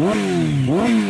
¡Bum! ¡Bum!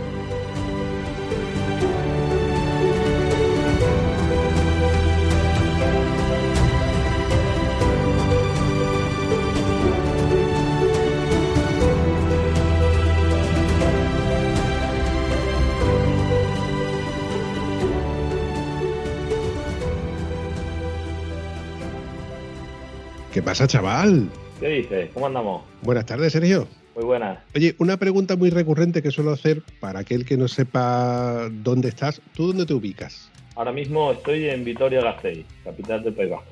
Pasa, chaval? ¿Qué dices? ¿Cómo andamos? Buenas tardes, Sergio. Muy buenas. Oye, una pregunta muy recurrente que suelo hacer para aquel que no sepa dónde estás. ¿Tú dónde te ubicas? Ahora mismo estoy en Vitoria-Gasteiz, capital del País Vasco.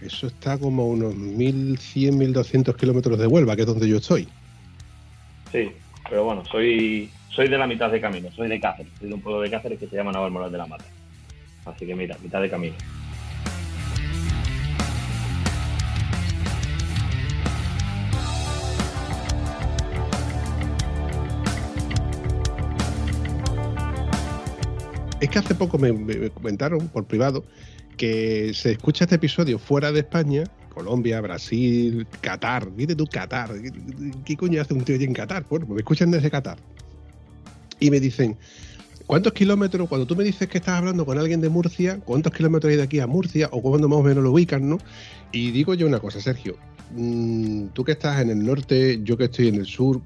Eso está como a unos 1.100, 1.200 kilómetros de Huelva, que es donde yo estoy. Sí, pero bueno, soy soy de la mitad de camino, soy de Cáceres, soy de un pueblo de Cáceres que se llama Navalmoral de la Mata. Así que mira, mitad de camino. Es que hace poco me, me comentaron por privado que se escucha este episodio fuera de España, Colombia, Brasil, Qatar. Viste tú, Qatar. ¿Qué, coño hace un tío allí en Qatar? Bueno, pues me escuchan desde Qatar. Y me dicen, ¿cuántos kilómetros, cuando tú me dices que estás hablando con alguien de Murcia, cuántos kilómetros hay de aquí a Murcia o cuándo más o menos lo ubican, no? Y digo yo una cosa, Sergio, tú que estás en el norte, yo que estoy en el sur,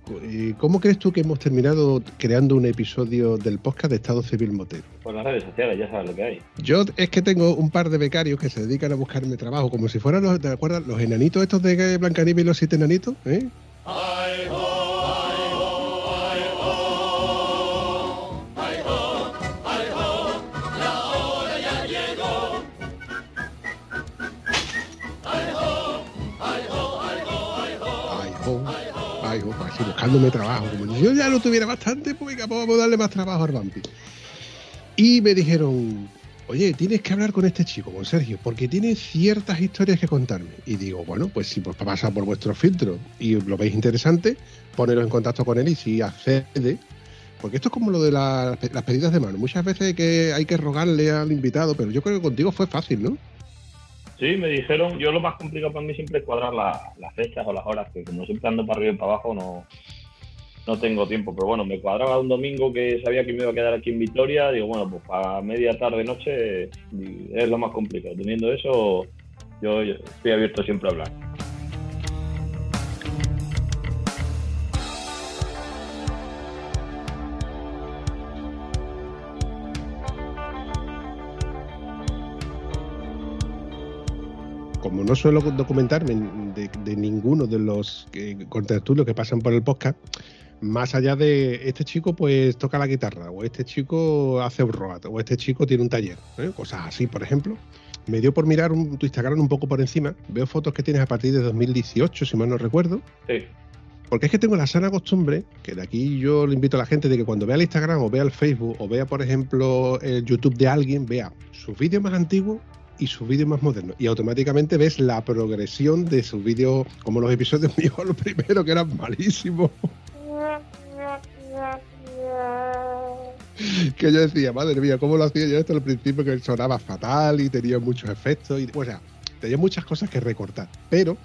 ¿cómo crees tú que hemos terminado creando un episodio del podcast de Estado Civil Motero? Por las redes sociales, ya sabes lo que hay. Yo es que tengo un par de becarios que se dedican a buscarme trabajo, como si fueran los, ¿te acuerdas? Los enanitos estos de Blancanieves y los siete enanitos, ¿eh? Ay, buscándome trabajo. Como yo ya no tuviera bastante, pues venga, pues vamos a darle más trabajo al vampi. Y me dijeron, oye, tienes que hablar con este chico, con Sergio, porque tiene ciertas historias que contarme. Y digo, bueno, pues si pues pasa por vuestro filtro y lo veis interesante, poneros en contacto con él y si accede. Porque esto es como lo de la- las pedidas de mano. Muchas veces que hay que rogarle al invitado, pero yo creo que contigo fue fácil, ¿no? Sí, me dijeron, yo lo más complicado para mí siempre es cuadrar la- las fechas o las horas, que como siempre ando para arriba y para abajo no, no tengo tiempo. Pero bueno, me cuadraba un domingo que sabía que me iba a quedar aquí en Vitoria, digo, bueno, pues para media tarde, noche es lo más complicado. Teniendo eso, yo estoy abierto siempre a hablar. Como no suelo documentarme de, de ninguno de los contertulios que pasan por el podcast, más allá de este chico pues toca la guitarra, o este chico hace un roat, o este chico tiene un taller, ¿eh? cosas así, por ejemplo. Me dio por mirar un, tu Instagram un poco por encima. Veo fotos que tienes a partir de 2018, si mal no recuerdo. Sí, Porque es que tengo la sana costumbre, que de aquí yo le invito a la gente de que cuando vea el Instagram o vea el Facebook o vea, por ejemplo, el YouTube de alguien, vea sus vídeos más antiguos y sus vídeos más modernos. Y automáticamente ves la progresión de sus vídeos, como los episodios míos, los primeros que eran malísimos. que yo decía, madre mía, ¿cómo lo hacía yo esto al principio? Que sonaba fatal y tenía muchos efectos. Y, o sea, tenía muchas cosas que recortar. Pero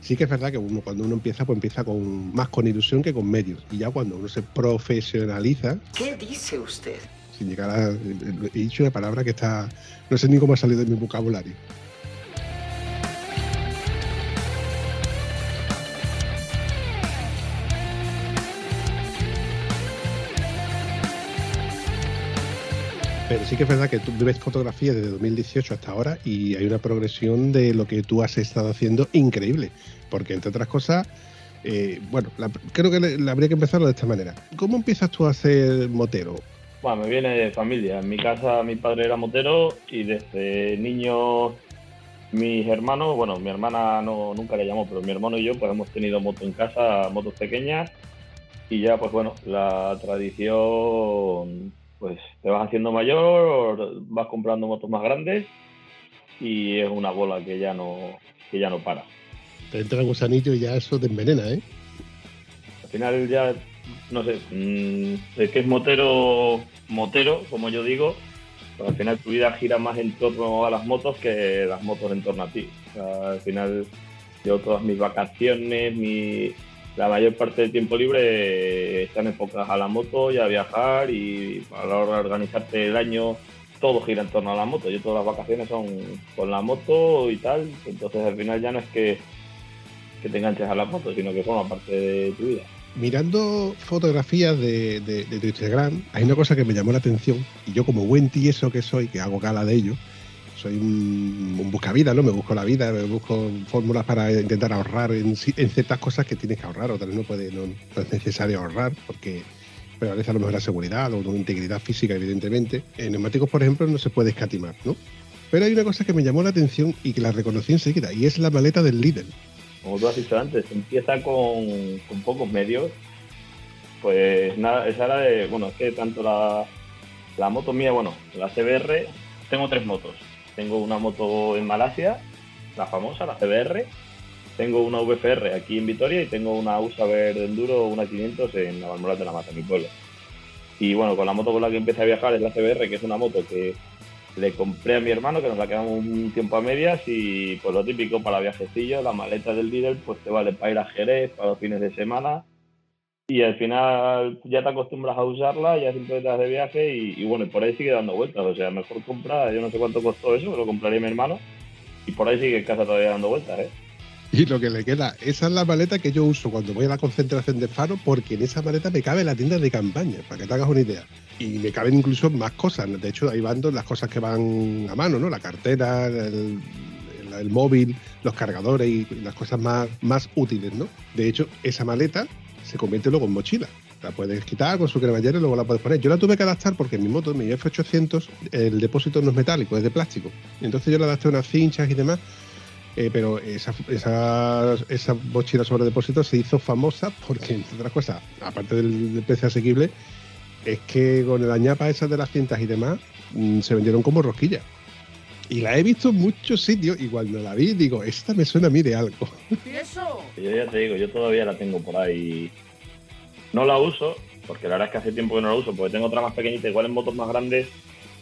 sí que es verdad que uno cuando uno empieza, pues empieza con más con ilusión que con medios. Y ya cuando uno se profesionaliza, ¿Qué dice usted? Sin llegar a. He dicho una palabra que está. No sé ni cómo ha salido de mi vocabulario. Pero sí que es verdad que tú ves fotografías desde 2018 hasta ahora y hay una progresión de lo que tú has estado haciendo increíble. Porque, entre otras cosas, eh, bueno, creo que habría que empezarlo de esta manera. ¿Cómo empiezas tú a hacer motero? Bueno, me viene de familia. En mi casa mi padre era motero y desde niño mis hermanos, bueno, mi hermana no nunca le llamó, pero mi hermano y yo pues hemos tenido moto en casa, motos pequeñas y ya pues bueno, la tradición pues te vas haciendo mayor, vas comprando motos más grandes y es una bola que ya no, que ya no para. Te entra el gusanillo y ya eso te envenena, ¿eh? Al final ya, no sé, mm, es que es motero, motero, como yo digo, pero al final tu vida gira más en torno a las motos que las motos en torno a ti. al final yo todas mis vacaciones, mi, la mayor parte del tiempo libre están enfocadas a la moto y a viajar y a la hora de organizarte el año todo gira en torno a la moto. Yo todas las vacaciones son con la moto y tal, entonces al final ya no es que, que te enganches a la moto, sino que forma parte de tu vida. Mirando fotografías de, de, de tu Instagram, hay una cosa que me llamó la atención y yo como buen tieso que soy, que hago gala de ello, soy un, un buscavida, ¿no? Me busco la vida, me busco fórmulas para intentar ahorrar en, ciertas cosas que tienes que ahorrar, otras no, puede, no, es necesario ahorrar porque prevalece a lo mejor la seguridad o una integridad física, evidentemente. En neumáticos, por ejemplo, no se puede escatimar, ¿no? Pero hay una cosa que me llamó la atención y que la reconocí enseguida, y es la maleta del líder. Como tú has dicho antes, empieza con, con pocos medios. Pues nada, esa era de, bueno, es que tanto la, la moto mía, bueno, la CBR, tengo tres motos. Tengo una moto en Malasia, la famosa, la CBR. Tengo una VFR aquí en Vitoria y tengo una USA Verde Enduro, una 500 en la Balmoral de la Mata, mi pueblo. Y bueno, con la moto con la que empecé a viajar es la CBR, que es una moto que le compré a mi hermano, que nos la quedamos un tiempo a medias y pues lo típico para viajecillos, la maleta del líder pues te vale para ir a Jerez, para los fines de semana y al final ya te acostumbras a usarla, ya siempre estás de viaje y, bueno, por ahí sigue dando vueltas. O sea, mejor comprar, yo no sé cuánto costó eso, lo compraría mi hermano y por ahí sigue en casa todavía dando vueltas, ¿eh? Y lo que le queda, esa es la maleta que yo uso cuando voy a la concentración de faro, porque en esa maleta me cabe la tienda de campaña, para que te hagas una idea. Y me caben incluso más cosas. De hecho, ahí van las cosas que van a mano, ¿no? La cartera, el, móvil, los cargadores y las cosas más, más útiles, ¿no? De hecho, esa maleta se convierte luego en mochila. La puedes quitar con su cremallera y luego la puedes poner. Yo la tuve que adaptar porque en mi moto, mi F800, el depósito no es metálico, es de plástico. Entonces yo le adapté unas cinchas y demás. Eh, pero esa, esa, esa, mochila sobre depósito se hizo famosa porque, entre otras cosas, aparte del, precio asequible, es que con el añapa esa de las cintas y demás, mm, se vendieron como rosquillas. Y la he visto en muchos sitios y cuando la vi digo, esta me suena a mí de algo. ¿Y eso? Yo ya te digo, yo todavía la tengo por ahí. No la uso, porque la verdad es que hace tiempo que no la uso, porque tengo otra más pequeñita, igual en motos más grandes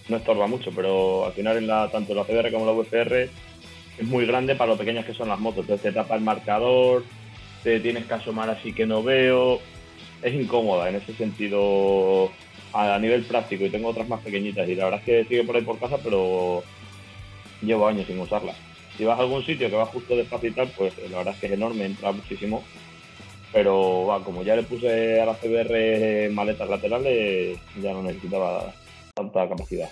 no estorba mucho, pero al final en la, tanto la CBR como la VFR es muy grande para lo pequeñas que son las motos. Entonces te tapa el marcador, te tienes que asomar así que no veo. Es incómoda en ese sentido a nivel práctico y tengo otras más pequeñitas y la verdad es que sigue por ahí por casa, pero llevo años sin usarla. Si vas a algún sitio que va justo despacio y tal, pues la verdad es que es enorme, entra muchísimo. Pero va, como ya le puse a la CBR maletas laterales, ya no necesitaba tanta capacidad.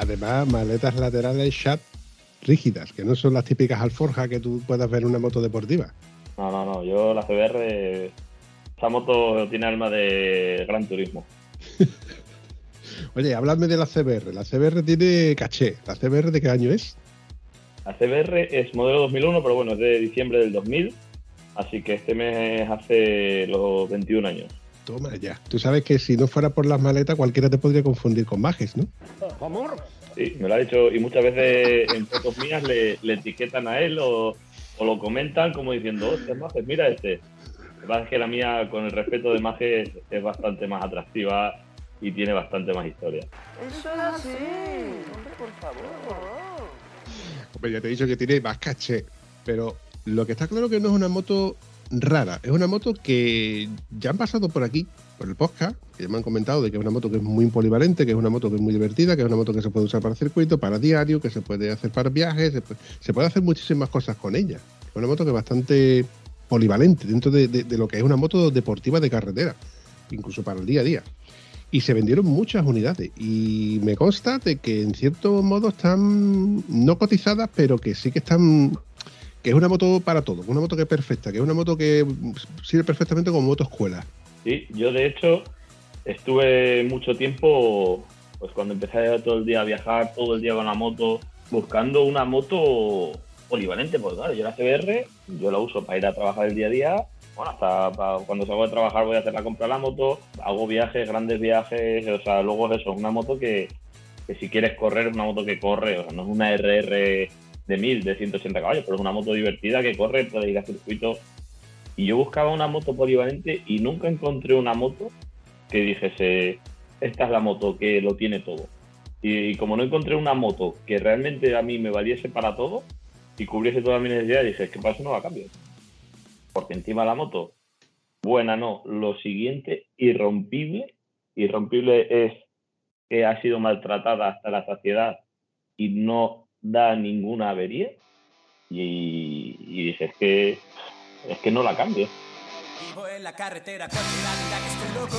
Además, maletas laterales chat rígidas, que no son las típicas alforjas que tú puedas ver en una moto deportiva. No, no, no. Yo la CBR, esa moto tiene alma de gran turismo. Oye, háblame de la CBR. La CBR tiene caché. ¿La CBR de qué año es? La CBR es modelo 2001, pero bueno, es de diciembre del 2000. Así que este mes hace los 21 años. Toma ya. Tú sabes que si no fuera por las maletas, cualquiera te podría confundir con Majes, ¿no? Amor. Sí, me lo ha dicho. Y muchas veces en fotos mías le, le etiquetan a él o o lo comentan como diciendo, hostia, Majes, mira este. Lo que es que la mía, con el respeto de Majes, es bastante más atractiva y tiene bastante más historia. Eso es así, hombre, por favor. Hombre, ya te he dicho que tiene más caché, pero lo que está claro que no es una moto rara, es una moto que ya han pasado por aquí por el podcast, que me han comentado de que es una moto que es muy polivalente, que es una moto que es muy divertida, que es una moto que se puede usar para circuito, para diario, que se puede hacer para viajes, se puede, hacer muchísimas cosas con ella. Es una moto que es bastante polivalente dentro de, lo que es una moto deportiva de carretera, incluso para el día a día. Y se vendieron muchas unidades. Y me consta de que en cierto modo están no cotizadas, pero que sí que están que es una moto para todo, una moto que es perfecta, que es una moto que sirve perfectamente como moto escuela. Sí, yo de hecho estuve mucho tiempo, pues cuando empecé todo el día a viajar, todo el día con la moto, buscando una moto polivalente, porque claro, yo la CBR, yo la uso para ir a trabajar el día a día, bueno, hasta cuando salgo de trabajar voy a hacer la compra de la moto, hago viajes, grandes viajes, o sea, luego es eso, una moto que, que si quieres correr, es una moto que corre, o sea, no es una RR de 1000, de 180 caballos, pero es una moto divertida que corre, puede ir a circuito y yo buscaba una moto polivalente y nunca encontré una moto que dijese, esta es la moto que lo tiene todo. Y, como no encontré una moto que realmente a mí me valiese para todo y cubriese todas mis necesidades, dije, es que para eso no va a cambiar. Porque encima la moto, buena no, lo siguiente, irrompible. Irrompible es que ha sido maltratada hasta la saciedad y no da ninguna avería. Y, y dije, es que es que no la cambio. Vivo en la carretera con la que estoy loco.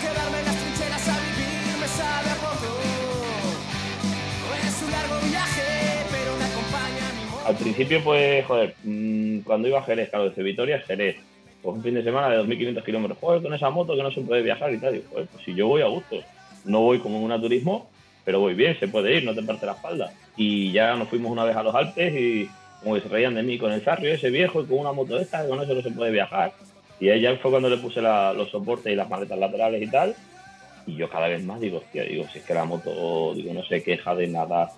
Quedarme en las trincheras a vivir me sabe a poco. Es un largo viaje, pero me acompaña mi moto. Al principio, pues, joder, mm, cuando iba a Jerez, claro, desde Vitoria a Jerez, pues un fin de semana de 2.500 kilómetros, joder, con esa moto que no se puede viajar y tal. Digo, joder, pues si yo voy a gusto, no voy como en un turismo, pero voy bien, se puede ir, no te parte la espalda. Y ya nos fuimos una vez a los Alpes y como que se reían de mí con el Sarrio ese viejo y con una moto esta, con eso no se puede viajar. Y ella fue cuando le puse los soportes y las maletas laterales y tal. Y yo cada vez más digo, hostia, digo, si es que la moto, digo, no se queja de nada.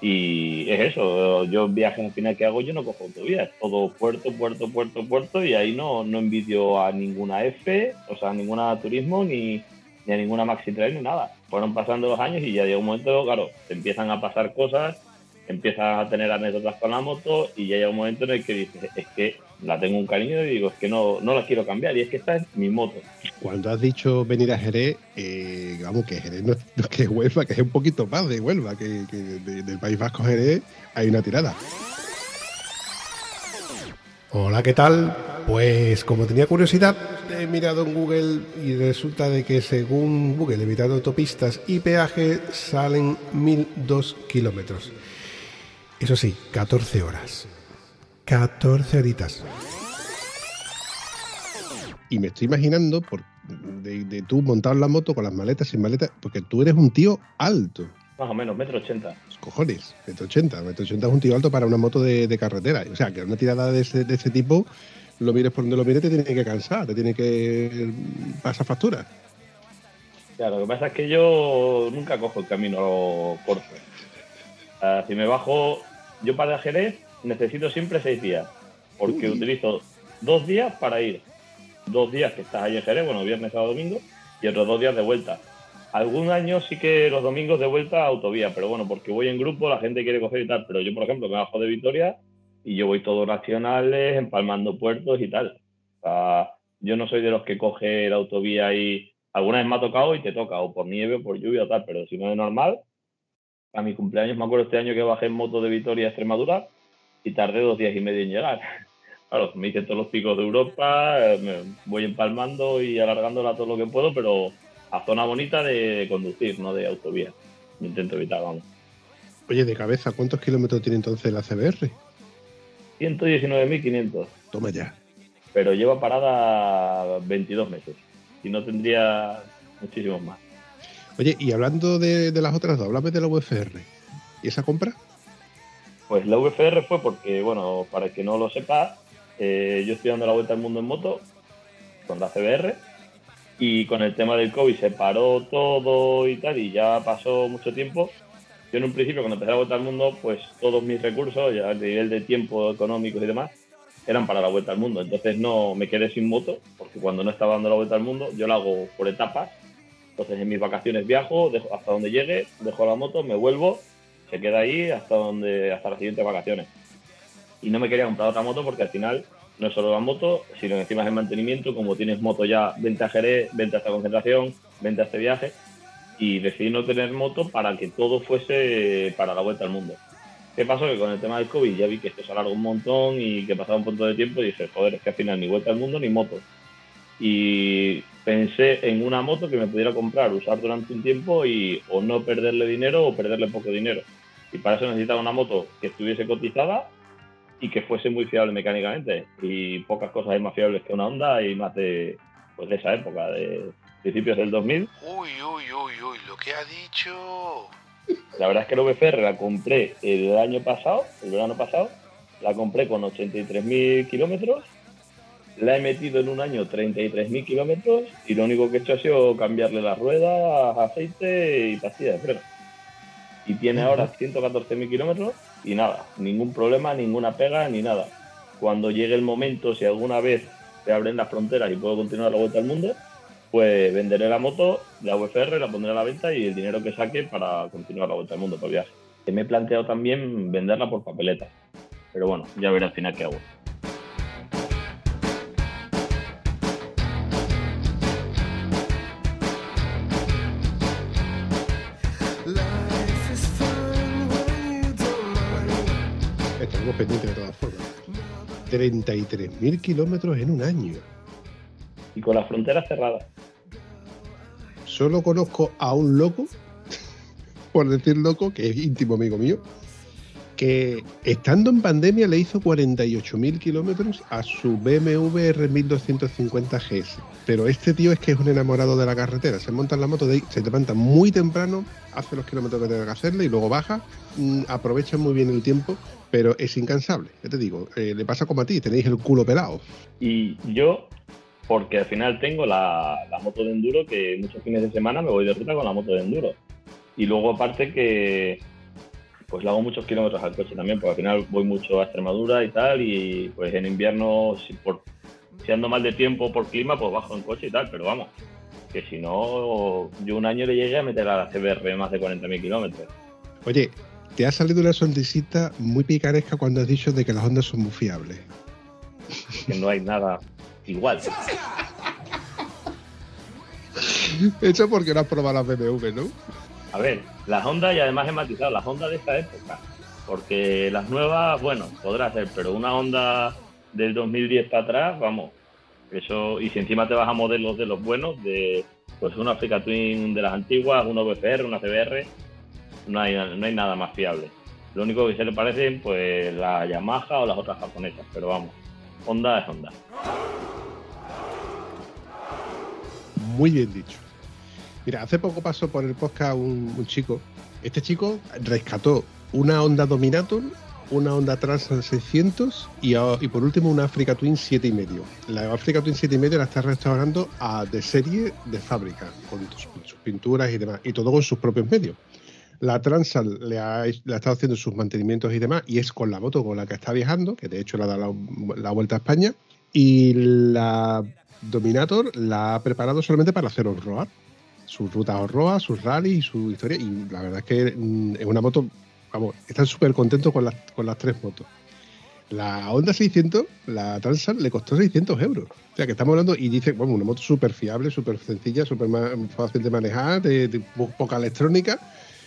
Y es eso, yo viaje al final que hago, yo no cojo autovía, es todo puerto, puerto, puerto, puerto, y ahí no, no envidio a ninguna F, o sea, a ninguna turismo, ni, ni a ninguna Maxi Trail, ni nada. Fueron pasando los años y ya llega un momento, claro, te empiezan a pasar cosas empiezas a tener anécdotas con la moto y ya llega un momento en el que dices, es que la tengo un cariño y digo, es que no, no la quiero cambiar y es que esta es mi moto. Cuando has dicho venir a Jerez, eh, vamos, que Jerez no, es que Huelva, que es un poquito más de Huelva, que, del País Vasco Jerez hay una tirada. Hola, ¿qué tal? Pues como tenía curiosidad, he mirado en Google y resulta de que según Google, evitando autopistas y peaje, salen 1002 kilómetros. Eso sí, 14 horas. 14 horitas. Y me estoy imaginando, por, de, tú montar la moto con las maletas sin maletas, porque tú eres un tío alto. Más o menos, metro ochenta. Cojones, metro ochenta. Metro ochenta es un tío alto para una moto de, carretera. O sea, que una tirada de ese, de ese tipo, lo mires por donde lo mires, te tiene que cansar, te tiene que pasar factura. Claro, lo que pasa es que yo nunca cojo el camino corto. si me bajo yo para Jerez necesito siempre seis días, porque utilizo dos días para ir. Dos días que estás ahí en Jerez, bueno, viernes, sábado, domingo, y otros dos días de vuelta. Algún año sí que los domingos de vuelta a autovía, pero bueno, porque voy en grupo, la gente quiere coger y tal. Pero yo, por ejemplo, me bajo de Vitoria y yo voy todos nacionales, empalmando puertos y tal. O sea, yo no soy de los que coge la autovía y alguna vez me ha tocado y te toca, o por nieve o por lluvia o tal, pero si no es normal, a mi cumpleaños, me acuerdo este año que bajé en moto de Vitoria a Extremadura y tardé dos días y medio en llegar. Claro, me hice todos los picos de Europa, me voy empalmando y alargándola todo lo que puedo, pero a zona bonita de conducir, no de autovía. Me intento evitar, vamos. Oye, de cabeza, ¿cuántos kilómetros tiene entonces la CBR? 119.500. Toma ya. Pero lleva parada 22 meses. Y no tendría muchísimos más. Oye, y hablando de, las otras dos, háblame de la VFR. ¿Y esa compra? Pues la VFR fue porque, bueno, para el que no lo sepa, eh, yo estoy dando la vuelta al mundo en moto con la CBR y con el tema del COVID se paró todo y tal y ya pasó mucho tiempo. Yo en un principio cuando empecé la vuelta al mundo, pues todos mis recursos, ya a nivel de tiempo económicos y demás, eran para la vuelta al mundo. Entonces no me quedé sin moto porque cuando no estaba dando la vuelta al mundo, yo la hago por etapas entonces en mis vacaciones viajo, dejo, hasta donde llegue, dejo la moto, me vuelvo, se queda ahí hasta donde hasta las siguientes vacaciones. Y no me quería comprar otra moto porque al final no solo la moto, sino encima es el mantenimiento, como tienes moto ya, venta a Jerez, venta a esta concentración, venta a este viaje, y decidí no tener moto para que todo fuese para la vuelta al mundo. ¿Qué pasó? Que con el tema del COVID ya vi que esto se alargó un montón y que pasaba un punto de tiempo y dije, joder, es que al final ni vuelta al mundo ni moto. Y pensé en una moto que me pudiera comprar, usar durante un tiempo y o no perderle dinero o perderle poco dinero. Y para eso necesitaba una moto que estuviese cotizada y que fuese muy fiable mecánicamente. Y pocas cosas hay más fiables que una Honda y más de, pues de esa época, de principios del 2000. Uy, uy, uy, uy, lo que ha dicho. La verdad es que la VFR la compré el año pasado, el verano pasado, la compré con 83.000 kilómetros, la he metido en un año 33.000 kilómetros y lo único que he hecho ha sido cambiarle las ruedas, aceite y pastilla de freno. Y tiene ahora 114.000 kilómetros y nada, ningún problema, ninguna pega ni nada. Cuando llegue el momento, si alguna vez se abren las fronteras y puedo continuar la vuelta al mundo, pues venderé la moto, la UFR, la pondré a la venta y el dinero que saque para continuar la vuelta al mundo por viaje. Me he planteado también venderla por papeleta. Pero bueno, ya veré al final qué hago. Estamos pendientes de todas formas. 33.000 kilómetros en un año. Y con las fronteras cerradas. Solo conozco a un loco, por decir loco, que es íntimo amigo mío, que estando en pandemia le hizo 48.000 kilómetros a su BMW R1250 GS. Pero este tío es que es un enamorado de la carretera. Se monta en la moto, de, se levanta muy temprano, hace los kilómetros que tenga que hacerle y luego baja. mm, aprovecha muy bien el tiempo, pero es incansable. Ya te digo, eh, le pasa como a ti, tenéis el culo pelado. Y yo, porque al final tengo la, la moto de enduro, que muchos fines de semana me voy de ruta con la moto de enduro. Y luego aparte que pues le hago muchos kilómetros al coche también, porque al final voy mucho a Extremadura y tal, y pues en invierno, si, por, si ando mal de tiempo por clima, pues bajo en coche y tal, pero vamos, que si no, yo un año le llegué a meter a la CBR más de 40.000 kilómetros. Oye, te ha salido una sonrisita muy picaresca cuando has dicho de que las ondas son muy fiables. que no hay nada igual. Eso porque no has probado las BMW, ¿no? A ver, las Hondas y además he matizado, las Hondas de esta época, porque las nuevas, bueno, podrá ser, pero una Honda del 2010 para atrás, vamos, eso, y si encima te vas a modelos de los buenos, de pues una Africa Twin de las antiguas, una VFR, una CBR, no hay, nada más fiable. Lo único que se le parecen, pues la Yamaha o las otras japonesas, pero vamos, Honda es Honda. Muy bien dicho. Mira, hace poco pasó por el podcast un, chico. Este chico rescató una Honda Dominator, una Honda Transan 600 y, y por último una Africa Twin 7,5. La Africa Twin 7,5 la está restaurando a, de serie de fábrica, con sus pinturas y demás, y todo con sus propios medios. La Transan le ha, estado haciendo sus mantenimientos y demás, y es con la moto con la que está viajando, que de hecho le ha dado la, vuelta a España, y la Dominator la ha preparado solamente para hacer on-road sus rutas on-road, sus rally y su historia. Y la verdad es que mm, es una moto, vamos, están súper contentos con las, con las tres motos. La Honda 600, la Transan, le costó 600 euros. O sea, que estamos hablando y dice, bueno, una moto súper fiable, súper sencilla, súper fácil de manejar, de, de po- poca electrónica.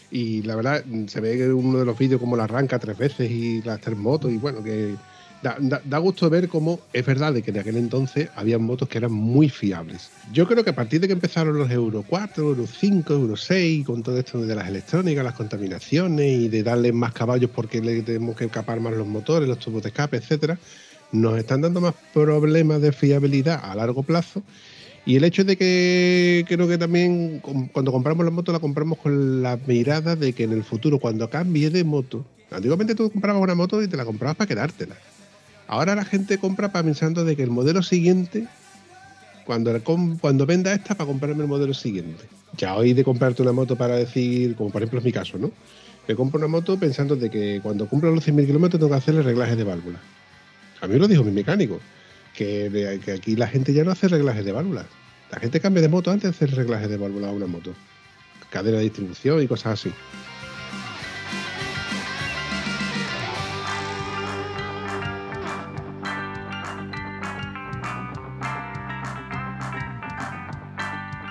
Y la verdad, se ve que uno de los vídeos como la arranca tres veces y las tres motos. Y bueno, que da, da- da gusto ver cómo es verdad de que en aquel entonces había motos que eran muy fiables. Yo creo que a partir de que empezaron los Euro 4, Euro 5, Euro 6, con todo esto de las electrónicas, las contaminaciones y de darle más caballos porque le tenemos que capar más los motores, los tubos de escape, etcétera, nos están dando más problemas de fiabilidad a largo plazo. Y el hecho de que creo que también cuando compramos la moto la compramos con la mirada de que en el futuro, cuando cambie de moto, antiguamente tú comprabas una moto y te la comprabas para quedártela. Ahora la gente compra para pensando de que el modelo siguiente, cuando, cuando venda esta, para comprarme el modelo siguiente. Ya hoy de comprarte una moto para decir, como por ejemplo es mi caso, ¿no? Me compro una moto pensando de que cuando cumpla los 100.000 kilómetros tengo que hacerle reglajes de válvula. A mí lo dijo mi mecánico, que, aquí la gente ya no hace reglajes de válvulas. La gente cambia de moto antes de hacer reglajes de válvulas a una moto. Cadena de distribución y cosas así.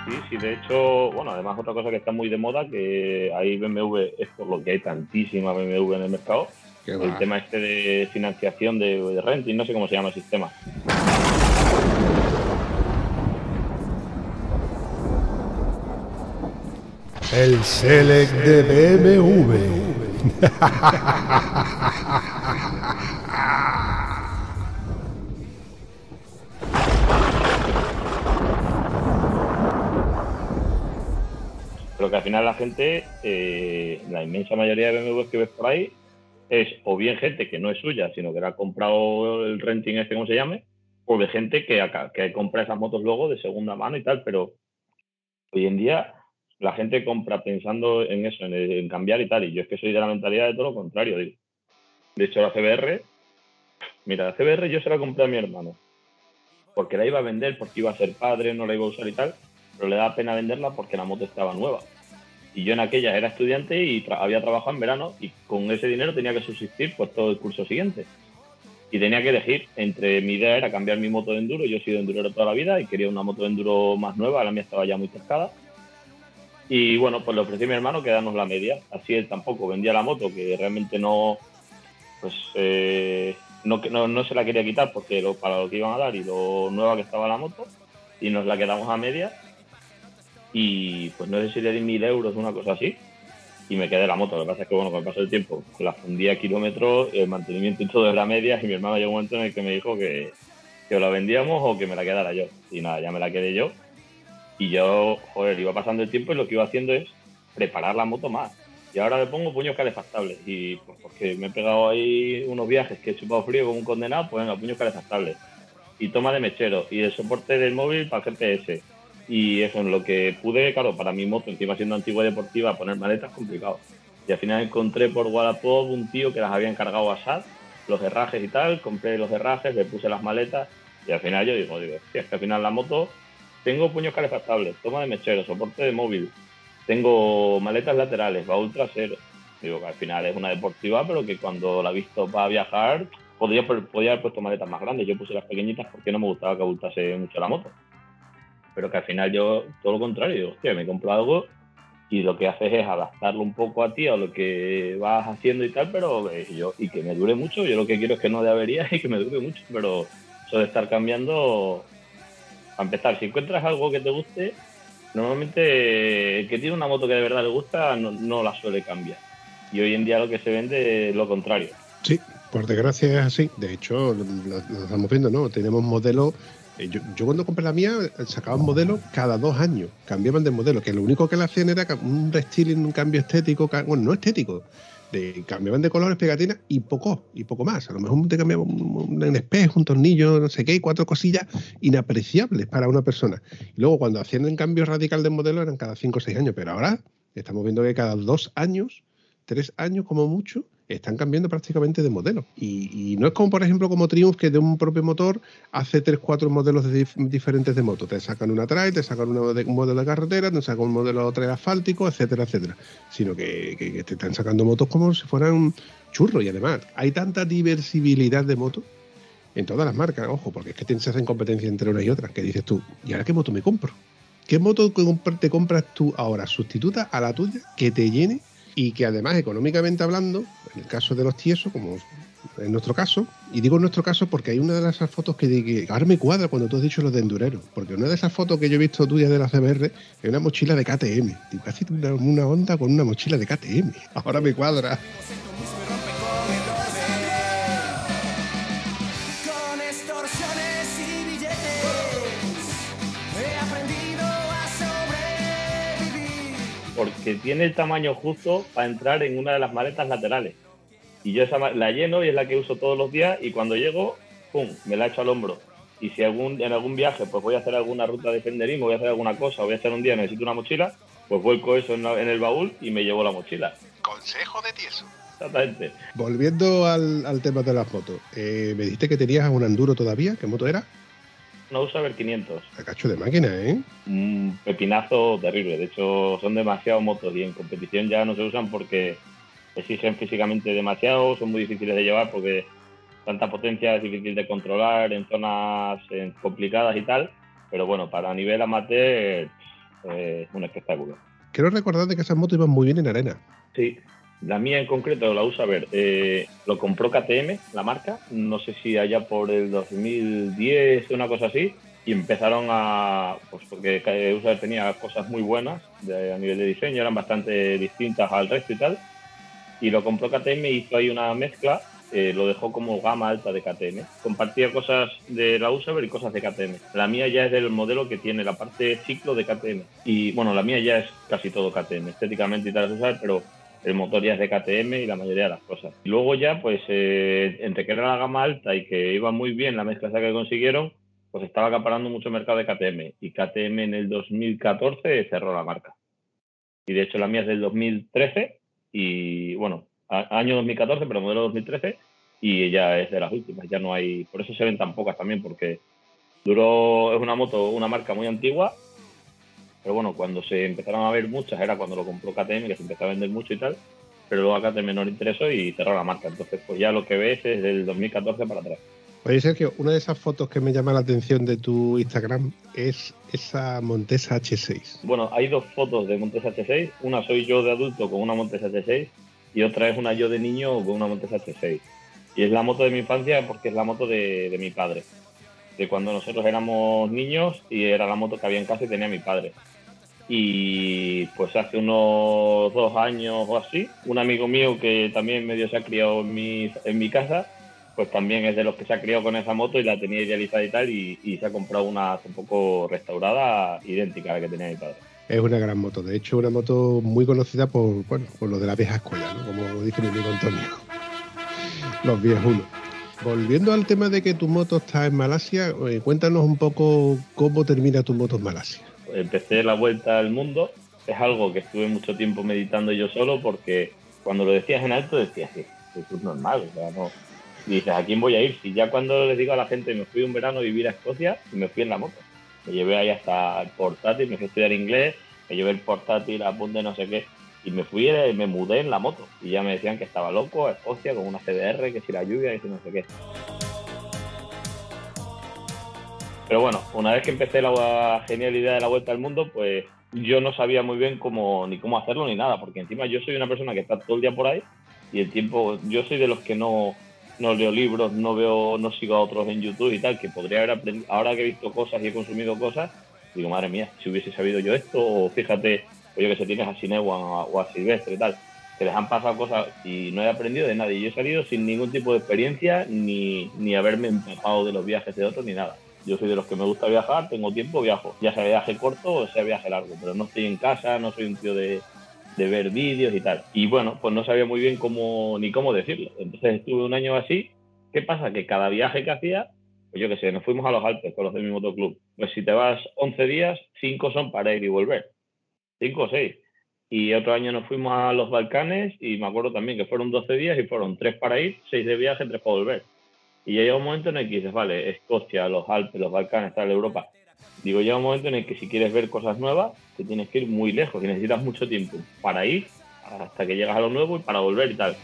Sí, sí, de hecho, bueno, además otra cosa que está muy de moda, que hay BMW, es por lo que hay tantísima BMW en el mercado, Qué el va. tema este de financiación de, de renting, no sé cómo se llama el sistema. El Select de BMW. Pero que al final la gente, eh, la inmensa mayoría de BMWs que ves por ahí, es o bien gente que no es suya, sino que le ha comprado el renting este, como se llame, o de gente que, que compra esas motos luego de segunda mano y tal, pero hoy en día la gente compra pensando en eso, en, en cambiar y tal, y yo es que soy de la mentalidad de todo lo contrario. De hecho, la CBR, mira, la CBR yo se la compré a mi hermano, porque la iba a vender, porque iba a ser padre, no la iba a usar y tal, pero le da pena venderla porque la moto estaba nueva. Y yo en aquella era estudiante y tra- había trabajado en verano y con ese dinero tenía que subsistir pues todo el curso siguiente. Y tenía que elegir entre mi idea era cambiar mi moto de enduro, yo he sido endurero toda la vida y quería una moto de enduro más nueva, la mía estaba ya muy cascada. Y bueno, pues le ofrecí a mi hermano que darnos la media. Así él tampoco vendía la moto, que realmente no, pues eh, no, no, no se la quería quitar porque lo, para lo que iban a dar y lo nueva que estaba la moto. Y nos la quedamos a media y pues no sé si le di mil euros o una cosa así y me quedé la moto. Lo que pasa es que bueno, con el paso del tiempo la fundí a kilómetros, el mantenimiento y todo de la media y mi hermano llegó un momento en el que me dijo que, que la vendíamos o que me la quedara yo. Y nada, ya me la quedé yo y yo, joder, iba pasando el tiempo y lo que iba haciendo es preparar la moto más. Y ahora le pongo puños calefactables y pues porque me he pegado ahí unos viajes que he chupado frío como un condenado, pues venga, puños calefactables. Y toma de mechero y el soporte del móvil para GPS. Y eso en lo que pude, claro, para mi moto, encima siendo antigua y deportiva, poner maletas complicado. Y al final encontré por Wallapop un tío que las había encargado a SAT, los herrajes y tal, compré los herrajes, le puse las maletas y al final yo digo, digo, "Hostia, es que al final la moto tengo puños calefactables, toma de mechero, soporte de móvil, tengo maletas laterales, baúl trasero. Digo que al final es una deportiva, pero que cuando la he visto para viajar, podría haber puesto maletas más grandes. Yo puse las pequeñitas porque no me gustaba que abultase mucho la moto. Pero que al final yo, todo lo contrario, digo, hostia, me compro algo y lo que haces es adaptarlo un poco a ti, a lo que vas haciendo y tal, pero eh, yo, y que me dure mucho. Yo lo que quiero es que no de avería y que me dure mucho, pero eso de estar cambiando, a empezar, si encuentras algo que te guste, normalmente el que tiene una moto que de verdad le gusta no, no la suele cambiar. Y hoy en día lo que se vende es lo contrario. Sí, por desgracia es así. De hecho, lo, lo estamos viendo, ¿no? Tenemos modelos. Eh, Yo, cuando compré la mía sacaban modelos cada dos años, cambiaban de modelo, que lo único que le hacían era un restyling, un cambio estético, bueno, no estético, de, cambiaban de colores, pegatinas y poco, y poco más. A lo mejor te cambiaban un, un espejo, un tornillo, no sé qué, cuatro cosillas inapreciables para una persona. Y luego cuando hacían el cambio radical de modelo eran cada cinco o seis años, pero ahora estamos viendo que cada dos años tres años como mucho, están cambiando prácticamente de modelo. Y, y no es como, por ejemplo, como Triumph, que de un propio motor hace tres, cuatro modelos de dif- diferentes de moto. Te sacan una trail, te sacan una un modelo de carretera, te sacan un modelo trail asfáltico, etcétera, etcétera. Sino que, te están sacando motos como si fueran churros. Y además, hay tanta diversibilidad de motos en todas las marcas, ojo, porque es que se hacen competencia entre unas y otras, que dices tú, ¿y ahora qué moto me compro? ¿Qué moto te compras tú ahora sustituta a la tuya que te llene y que además económicamente hablando, en el caso de los tiesos, como en nuestro caso, y digo en nuestro caso porque hay una de esas fotos que, que ahora me cuadra cuando tú has dicho los de endurero, porque una de esas fotos que yo he visto tuyas de la CBR es una mochila de KTM, casi una, una onda con una mochila de KTM, ahora me cuadra. Porque tiene el tamaño justo para entrar en una de las maletas laterales. Y yo esa la lleno y es la que uso todos los días y cuando llego, ¡pum!, me la echo al hombro. Y si algún, en algún viaje pues voy a hacer alguna ruta de senderismo, voy a hacer alguna cosa, o voy a hacer un día, necesito una mochila, pues vuelco eso en, la- en el baúl y me llevo la mochila. Consejo de tieso. Exactamente. Volviendo al, al tema de las motos, eh, me dijiste que tenías un enduro todavía, ¿qué moto era? No uso ver 500. A cacho de máquina, ¿eh? un pepinazo terrible. De hecho, son demasiados motos y en competición ya no se usan porque exigen físicamente demasiado, son muy difíciles de llevar porque tanta potencia es difícil de controlar en zonas complicadas y tal. Pero bueno, para nivel amateur eh, es un espectáculo. Quiero recordar de que esas motos iban muy bien en arena. Sí, la mía en concreto la usa ver, eh, lo compró KTM, la marca, no sé si allá por el 2010 una cosa así, y empezaron a, pues porque Usaber tenía cosas muy buenas de- a nivel de diseño, eran bastante distintas al resto y tal, y lo compró KTM y hizo ahí una mezcla, eh, lo dejó como gama alta de KTM, compartía cosas de la Usaber y cosas de KTM. La mía ya es del modelo que tiene la parte ciclo de KTM, y bueno, la mía ya es casi todo KTM, estéticamente y tal Usaber, pero el motor ya es de KTM y la mayoría de las cosas. Y luego ya, pues, eh, entre que era la gama alta y que iba muy bien la mezcla esa que consiguieron, pues estaba acaparando mucho mercado de KTM. Y KTM en el 2014 cerró la marca. Y de hecho la mía es del 2013 y, bueno, a- año 2014, pero modelo 2013 y ya es de las últimas. Ya no hay, por eso se ven tan pocas también, porque duró, es una moto, una marca muy antigua pero bueno, cuando se empezaron a ver muchas era cuando lo compró KTM, que se empezó a vender mucho y tal, pero luego a KTM no le interesó y cerró la marca. Entonces, pues ya lo que ves es del 2014 para atrás. Oye, Sergio, una de esas fotos que me llama la atención de tu Instagram es esa Montesa H6. Bueno, hay dos fotos de Montes H6. Una soy yo de adulto con una Montes H6 y otra es una yo de niño con una Montes H6. Y es la moto de mi infancia porque es la moto de, de mi padre. De cuando nosotros éramos niños y era la moto que había en casa y tenía mi padre. Y pues hace unos dos años o así, un amigo mío que también medio se ha criado en mi, en mi casa, pues también es de los que se ha criado con esa moto y la tenía idealizada y tal, y, se ha comprado una hace poco restaurada, idéntica a la que tenía mi padre. Es una gran moto, de hecho una moto muy conocida por, bueno, por lo de la vieja escuela, ¿no? como dice mi amigo Antonio. Los viejunos. Volviendo al tema de que tu moto está en Malasia, eh, cuéntanos un poco cómo termina tu moto en Malasia. Empecé la vuelta al mundo. Es algo que estuve mucho tiempo meditando yo solo porque cuando lo decías en alto decías esto es normal. O sea, no. Y dices, ¿a quién voy a ir? Si ya cuando les digo a la gente me fui un verano a vivir a Escocia y me fui en la moto. Me llevé ahí hasta el portátil, me fui a estudiar inglés, me llevé el portátil a punto de no sé qué. Y me fui, eh, me mudé en la moto. Y ya me decían que estaba loco a Escocia con una CDR, que si la lluvia, que si no sé qué. Pero bueno, una vez que empecé la genial idea de la vuelta al mundo, pues yo no sabía muy bien cómo ni cómo hacerlo ni nada, porque encima yo soy una persona que está todo el día por ahí y el tiempo, yo soy de los que no, no leo libros, no veo, no sigo a otros en YouTube y tal, que podría haber aprendido, ahora que he visto cosas y he consumido cosas, digo, madre mía, si hubiese sabido yo esto, o fíjate, o yo que sé, tienes a Sinewan o a Silvestre y tal, que les han pasado cosas y no he aprendido de nadie. Yo he salido sin ningún tipo de experiencia ni, ni haberme empapado de los viajes de otros ni nada. Yo soy de los que me gusta viajar, tengo tiempo, viajo. Ya sea viaje corto o sea viaje largo, pero no estoy en casa, no soy un tío de, de ver vídeos y tal. Y bueno, pues no sabía muy bien cómo ni cómo decirlo. Entonces estuve un año así. ¿Qué pasa? Que cada viaje que hacía, pues yo qué sé, nos fuimos a los Alpes con los de mi motoclub. Pues si te vas 11 días, 5 son para ir y volver. 5 o 6. Y otro año nos fuimos a los Balcanes y me acuerdo también que fueron 12 días y fueron 3 para ir, 6 de viaje, 3 para volver. Y ya llega un momento en el que dices, vale, Escocia, los Alpes, los Balcanes, tal, Europa. Digo, llega un momento en el que si quieres ver cosas nuevas, te tienes que ir muy lejos y necesitas mucho tiempo para ir hasta que llegas a lo nuevo y para volver y tal.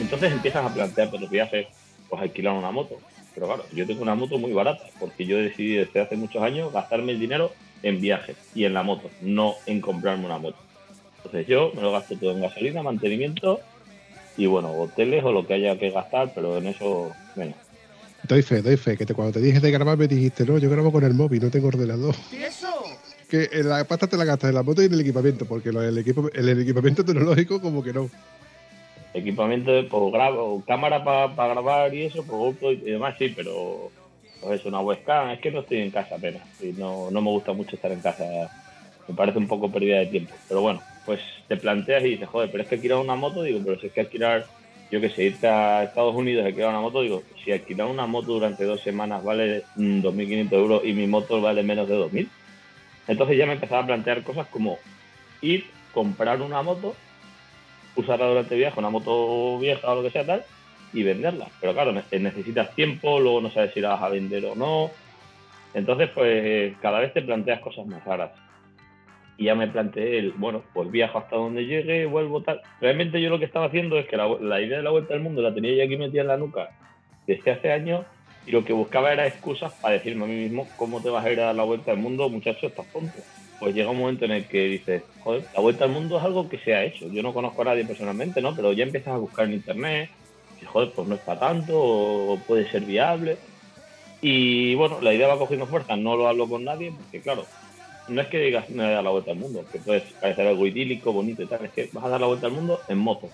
Entonces empiezas a plantearte los viajes, pues alquilar una moto. Pero claro, yo tengo una moto muy barata, porque yo decidí desde hace muchos años gastarme el dinero en viajes y en la moto, no en comprarme una moto. Entonces yo me lo gasto todo en gasolina, mantenimiento y bueno, hoteles o lo que haya que gastar, pero en eso menos. Doy fe, doy fe, que te- cuando te dije de grabar me dijiste, no, yo grabo con el móvil, no tengo ordenador. ¿Y eso? Que en la pasta te la gastas en la moto y en el equipamiento, porque el, equipo, el equipamiento tecnológico como que no. Equipamiento, pues grabo, cámara para grabar y eso, pues GoPro y demás, sí, pero pues eso, una webcam, es que no estoy en casa apenas, y no, no me gusta mucho estar en casa, me parece un poco pérdida de tiempo, pero bueno, pues te planteas y dices, joder, pero es que alquilar una moto, digo, pero si es que alquilar, yo que sé, irte a Estados Unidos a alquilar una moto, digo, si alquilar una moto durante dos semanas vale mm, 2.500 euros y mi moto vale menos de 2.000, entonces ya me empezaba a plantear cosas como ir, comprar una moto, usarla durante el viaje, una moto vieja o lo que sea tal, y venderla. Pero claro, ne- necesitas tiempo, luego no sabes si la vas a vender o no. Entonces, pues cada vez te planteas cosas más raras. Y ya me planteé el, bueno, pues viajo hasta donde llegue, vuelvo tal. Realmente yo lo que estaba haciendo es que la, la idea de la vuelta al mundo la tenía ya aquí metida en la nuca desde hace años y lo que buscaba era excusas para decirme a mí mismo cómo te vas a ir a dar la vuelta al mundo, muchacho, estás tonto. Pues llega un momento en el que dices, joder, la vuelta al mundo es algo que se ha hecho. Yo no conozco a nadie personalmente, ¿no? Pero ya empiezas a buscar en internet, y joder, pues no es para tanto, o puede ser viable. Y bueno, la idea va cogiendo fuerza, no lo hablo con nadie, porque claro, no es que digas me voy a dar la vuelta al mundo, que puede parecer algo idílico, bonito y tal, es que vas a dar la vuelta al mundo en moto.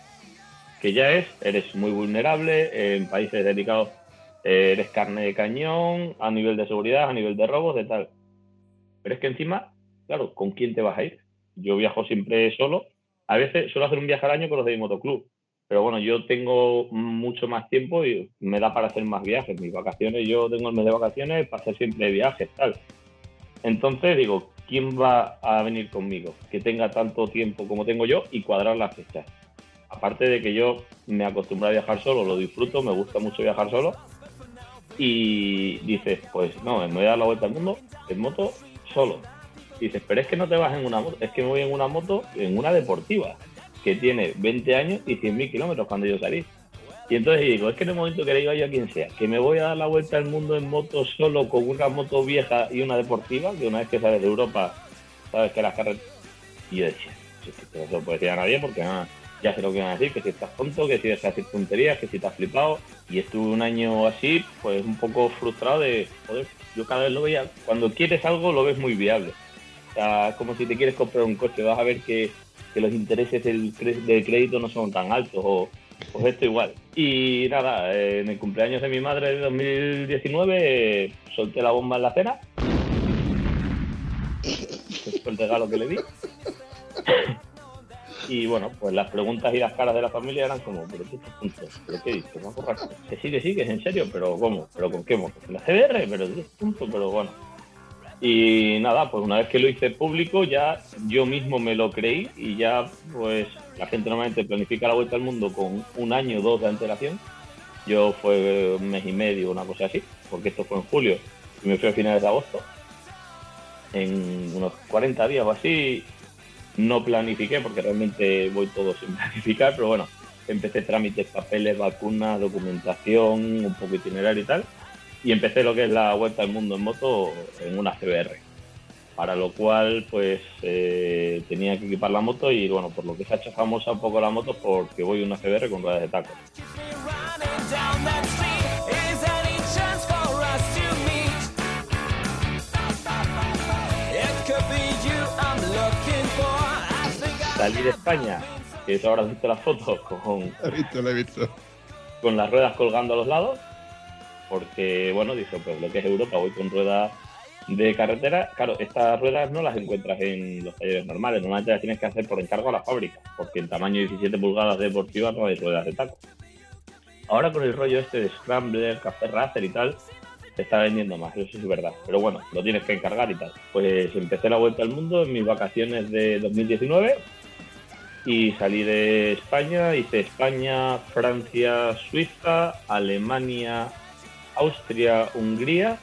Que ya es, eres muy vulnerable, en países dedicados eh, eres carne de cañón, a nivel de seguridad, a nivel de robos, de tal. Pero es que encima, claro, ¿con quién te vas a ir? Yo viajo siempre solo. A veces suelo hacer un viaje al año con los de mi motoclub. Pero bueno, yo tengo mucho más tiempo y me da para hacer más viajes. Mis vacaciones, yo tengo el mes de vacaciones para hacer siempre viajes, tal. Entonces digo, ¿quién va a venir conmigo? Que tenga tanto tiempo como tengo yo y cuadrar las fechas. Aparte de que yo me acostumbré a viajar solo, lo disfruto, me gusta mucho viajar solo. Y dices, pues no, me voy a dar la vuelta al mundo en moto solo. Dices, pero es que no te vas en una moto, es que me voy en una moto, en una deportiva, que tiene 20 años y 100.000 kilómetros cuando yo salí. Y entonces digo, es que en el momento que le diga yo a quien sea, que me voy a dar la vuelta al mundo en moto solo con una moto vieja y una deportiva, que una vez que sales de Europa, sabes que las carreteras... Y yo decía, "Sí, sí, pero eso no puede decir a nadie porque ah, ya sé lo que van a decir, que si estás tonto, que si dejas de hacer tonterías, que si te has flipado. Y estuve un año así, pues un poco frustrado de, joder, yo cada vez lo veía, cuando quieres algo lo ves muy viable. Sea, es como si te quieres comprar un coche, vas a ver que, que los intereses del, crédito no son tan altos o pues esto igual. Y nada, en el cumpleaños de mi madre de 2019 eh, solté la bomba en la cena. Fue el regalo que le di. Y bueno, pues las preguntas y las caras de la familia eran como, pero qué estás pero qué dices, ¿No? Que sí, que sí, que es en serio, pero ¿cómo? ¿Pero con qué? ¿Con la CBR? Pero qué punto, pero bueno. Y nada, pues una vez que lo hice público, ya yo mismo me lo creí y ya, pues la gente normalmente planifica la vuelta al mundo con un año o dos de antelación. Yo fue un mes y medio, una cosa así, porque esto fue en julio y me fui a finales de agosto. En unos 40 días o así, no planifiqué porque realmente voy todo sin planificar, pero bueno, empecé trámites, papeles, vacunas, documentación, un poco itinerario y tal y empecé lo que es la vuelta al mundo en moto en una CBR. Para lo cual, pues eh, tenía que equipar la moto y bueno, por lo que se ha hecho famosa un poco la moto porque voy una CBR con ruedas de taco. Salí de España, que eso ahora has visto las fotos, con, he visto, lo he visto. con las ruedas colgando a los lados, porque bueno, dije, pues lo que es Europa, voy con ruedas de carretera. Claro, estas ruedas no las encuentras en los talleres normales, normalmente las tienes que hacer por encargo a la fábrica, porque en tamaño 17 pulgadas deportivas no hay ruedas de taco. Ahora con el rollo este de Scrambler, Café Racer y tal, se está vendiendo más, eso es verdad. Pero bueno, lo tienes que encargar y tal. Pues empecé la vuelta al mundo en mis vacaciones de 2019 y salí de España, hice España, Francia, Suiza, Alemania, Austria, Hungría,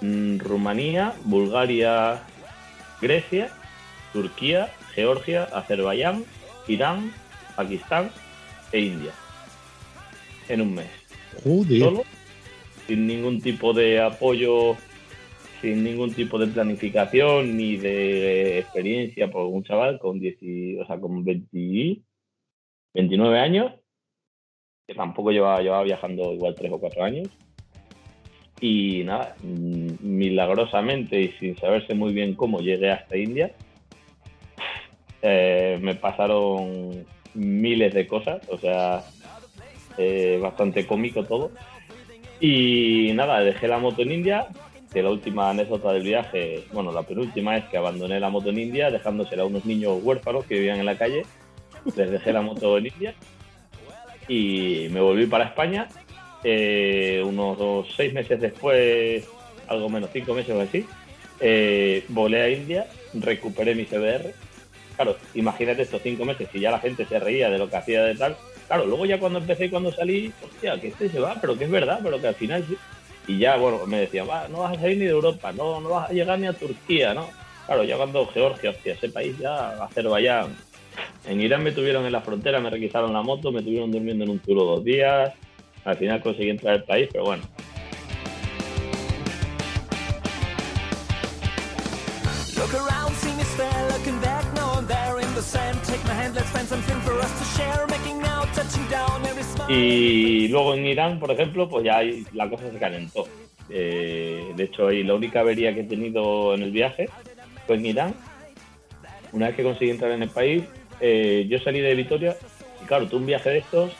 mm, Rumanía, Bulgaria, Grecia, Turquía, Georgia, Azerbaiyán, Irán, Pakistán e India. En un mes. Joder. Solo, sin ningún tipo de apoyo, sin ningún tipo de planificación ni de experiencia por un chaval con 10, y- o sea, con 20 29 años, que tampoco llevaba, llevaba viajando igual 3 o 4 años. Y nada, milagrosamente y sin saberse muy bien cómo llegué hasta India, eh, me pasaron miles de cosas, o sea, eh, bastante cómico todo. Y nada, dejé la moto en India, que la última anécdota del viaje, bueno, la penúltima es que abandoné la moto en India, dejándosela a unos niños huérfanos que vivían en la calle. Les dejé la moto en India y me volví para España. Eh, unos dos- seis meses después, algo menos, cinco meses o así, eh, volé a India, recuperé mi CBR. Claro, imagínate estos cinco meses, si ya la gente se reía de lo que hacía de tal. Claro, luego ya cuando empecé y cuando salí, hostia, que este se va, pero que es verdad, pero que al final sí. Y ya, bueno, me decían, va, no vas a salir ni de Europa, no, no vas a llegar ni a Turquía, ¿no? Claro, ya cuando Georgia, hostia, ese país ya, Azerbaiyán. En Irán me tuvieron en la frontera, me requisaron la moto, me tuvieron durmiendo en un tulo dos días. Al final conseguí entrar al país, pero bueno. Look around, see me stare, looking back now and there in the sand. Take my hand, let's find something for us to share. Making out, touching down every smile. Y luego en Irán, por ejemplo, pues ya la cosa se calentó. Eh, de hecho, la única avería que he tenido en el viaje fue en Irán. Una vez que conseguí entrar en el país, eh, yo salí de Vitoria y claro, tú un viaje de estos,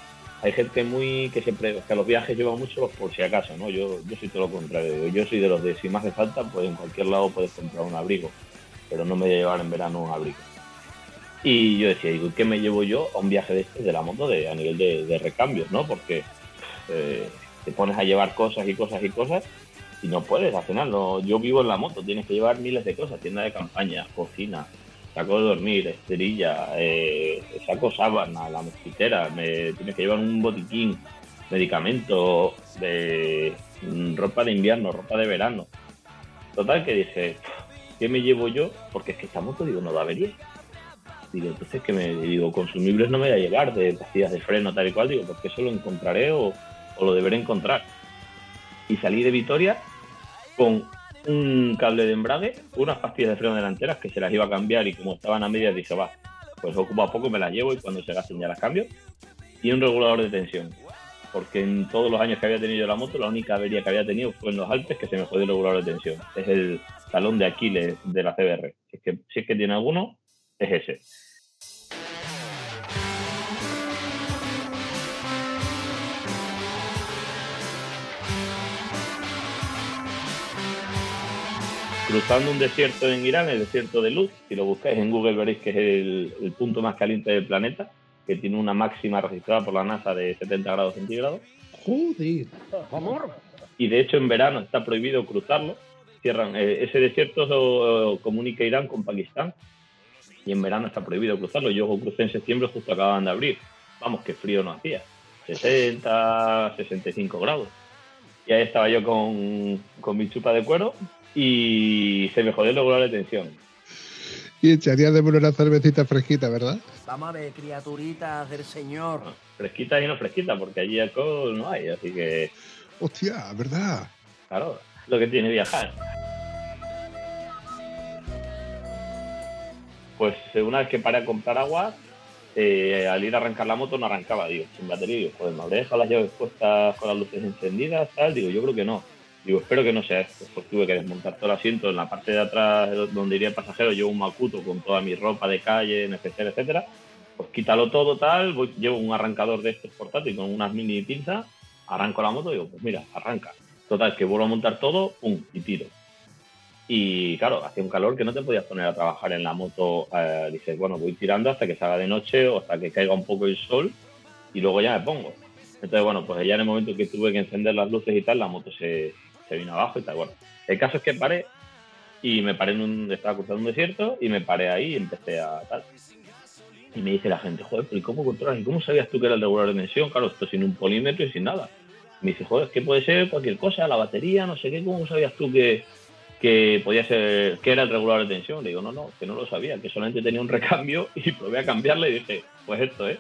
hay gente muy que siempre, que a los viajes llevan mucho por si acaso, ¿no? Yo, yo soy todo lo contrario. Yo soy de los de si me hace falta, pues en cualquier lado puedes comprar un abrigo, pero no me voy a llevar en verano un abrigo. Y yo decía, digo, ¿qué me llevo yo a un viaje de estos de la moto de, a nivel de, de recambios, ¿no? Porque eh, te pones a llevar cosas y cosas y cosas y no puedes, al final, no, yo vivo en la moto, tienes que llevar miles de cosas, tienda de campaña, cocina, saco de dormir, esterilla, eh, saco sábana, la mosquitera, me, tienes que llevar un botiquín, medicamentos, de, mm, ropa de invierno, ropa de verano. Total que dije, ¿qué me llevo yo? Porque es que esta moto, digo, no da avería. Digo, entonces que me digo, consumibles no me voy a llevar de pastillas de freno tal y cual, digo, porque eso lo encontraré o, o lo deberé encontrar. Y salí de Vitoria con un cable de embrague, unas pastillas de freno delanteras que se las iba a cambiar y como estaban a medias dije, va, pues poco a poco me las llevo y cuando se gasten ya las cambio. Y un regulador de tensión, porque en todos los años que había tenido la moto, la única avería que había tenido fue en los Alpes que se me jodió el regulador de tensión. Es el talón de Aquiles de la CBR. Es que, si es que tiene alguno, es ese. Cruzando un desierto en Irán, el desierto de Luz. Si lo buscáis en Google veréis que es el, el punto más caliente del planeta, que tiene una máxima registrada por la NASA de 70 grados centígrados. Joder. Y de hecho en verano está prohibido cruzarlo. Cierran, eh, ese desierto lo, comunica Irán con Pakistán y en verano está prohibido cruzarlo. Yo lo crucé en septiembre, justo acababan de abrir. Vamos, qué frío no hacía. 60, 65 grados. Y ahí estaba yo con, con mi chupa de cuero y se me jodió el regulador de tensión. Y echarías de menos una cervecita fresquita, ¿verdad? Vamos a ver, criaturitas del señor. Fresquita y no fresquita, porque allí alcohol no hay, así que, Hostia, ¿verdad? claro, lo que tiene viajar. Pues eh, una vez que paré a comprar agua, eh, al ir a arrancar la moto no arrancaba, digo, sin batería, digo, joder, me habré dejado las llaves puestas con las luces encendidas, tal, digo, yo creo que no. Digo, espero que no sea esto, pues tuve que desmontar todo el asiento, en la parte de atrás donde iría el pasajero llevo un macuto con toda mi ropa de calle, etcétera, etcétera, pues quítalo todo tal, voy- llevo un arrancador de estos portátil con unas mini pinzas, arranco la moto y digo, pues mira, arranca. Total, que vuelvo a montar todo, pum, y tiro. Y claro, hacía un calor que no te podías poner a trabajar en la moto. eh, dices, bueno, voy tirando hasta que salga de noche o hasta que caiga un poco el sol y luego ya me pongo. Entonces, bueno, pues ya en el momento que tuve que encender las luces y tal, la moto se, se vino abajo y tal. Bueno, el caso es que paré y me paré en un, estaba cruzando un desierto y me paré ahí y empecé a tal. Y me dice la gente, joder, ¿y cómo controlas? ¿Y cómo sabías tú que era el regulador de tensión? Claro, esto sin un polímetro y sin nada. Me dice, joder, es que puede ser cualquier cosa, la batería, no sé qué, ¿cómo sabías tú que, que podía ser, que era el regulador de tensión? Le digo, no, no, que no lo sabía, que solamente tenía un recambio y probé a cambiarle y dije, pues esto, ¿eh?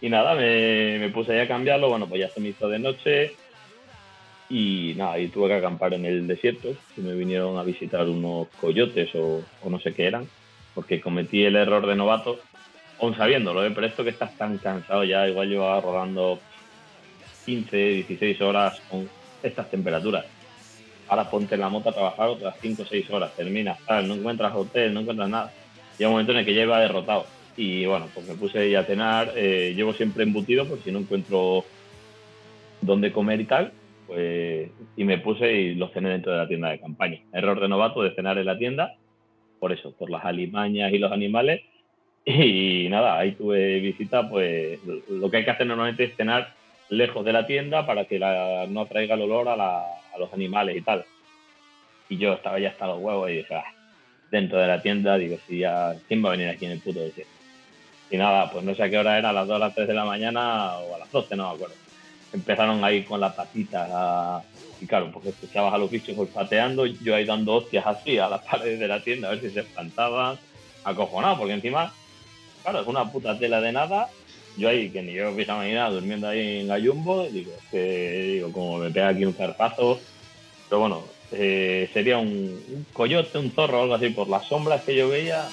Y nada, me, me puse ahí a cambiarlo, bueno, pues ya se me hizo de noche y nada, y tuve que acampar en el desierto, y me vinieron a visitar unos coyotes o, o no sé qué eran, porque cometí el error de novato, aún sabiéndolo, ¿eh? pero esto que estás tan cansado ya, igual llevaba rodando 15, 16 horas con estas temperaturas. Ahora ponte en la moto a trabajar otras 5 o 6 horas, terminas, tal, no encuentras hotel, no encuentras nada. Llega un momento en el que ya iba derrotado. Y bueno, pues me puse a cenar, eh, llevo siempre embutido por si no encuentro dónde comer y tal, pues y me puse y lo cené dentro de la tienda de campaña. Error de novato de cenar en la tienda, por eso, por las alimañas y los animales. Y nada, ahí tuve visita, pues lo que hay que hacer normalmente es cenar lejos de la tienda para que no atraiga el olor a los animales y tal. Y yo estaba ya hasta los huevos y dije, "Ah, dentro de la tienda, digo, si ya, ¿quién va a venir aquí en el puto desierto? Y nada, pues no sé a qué hora era, a las 2 a las 3 de la mañana o a las 12, no me acuerdo. Empezaron ahí con las patitas a- y claro, porque escuchabas a los bichos olfateando, yo ahí dando hostias así a las paredes de la tienda a ver si se espantaban, acojonados, porque encima, claro, es una puta tela de nada. Yo ahí, que ni yo pensaba ni nada, durmiendo ahí en Gallumbo, digo, es que, digo, como me pega aquí un zarpazo, pero bueno, eh, sería un, un coyote, un zorro o algo así, por las sombras que yo veía,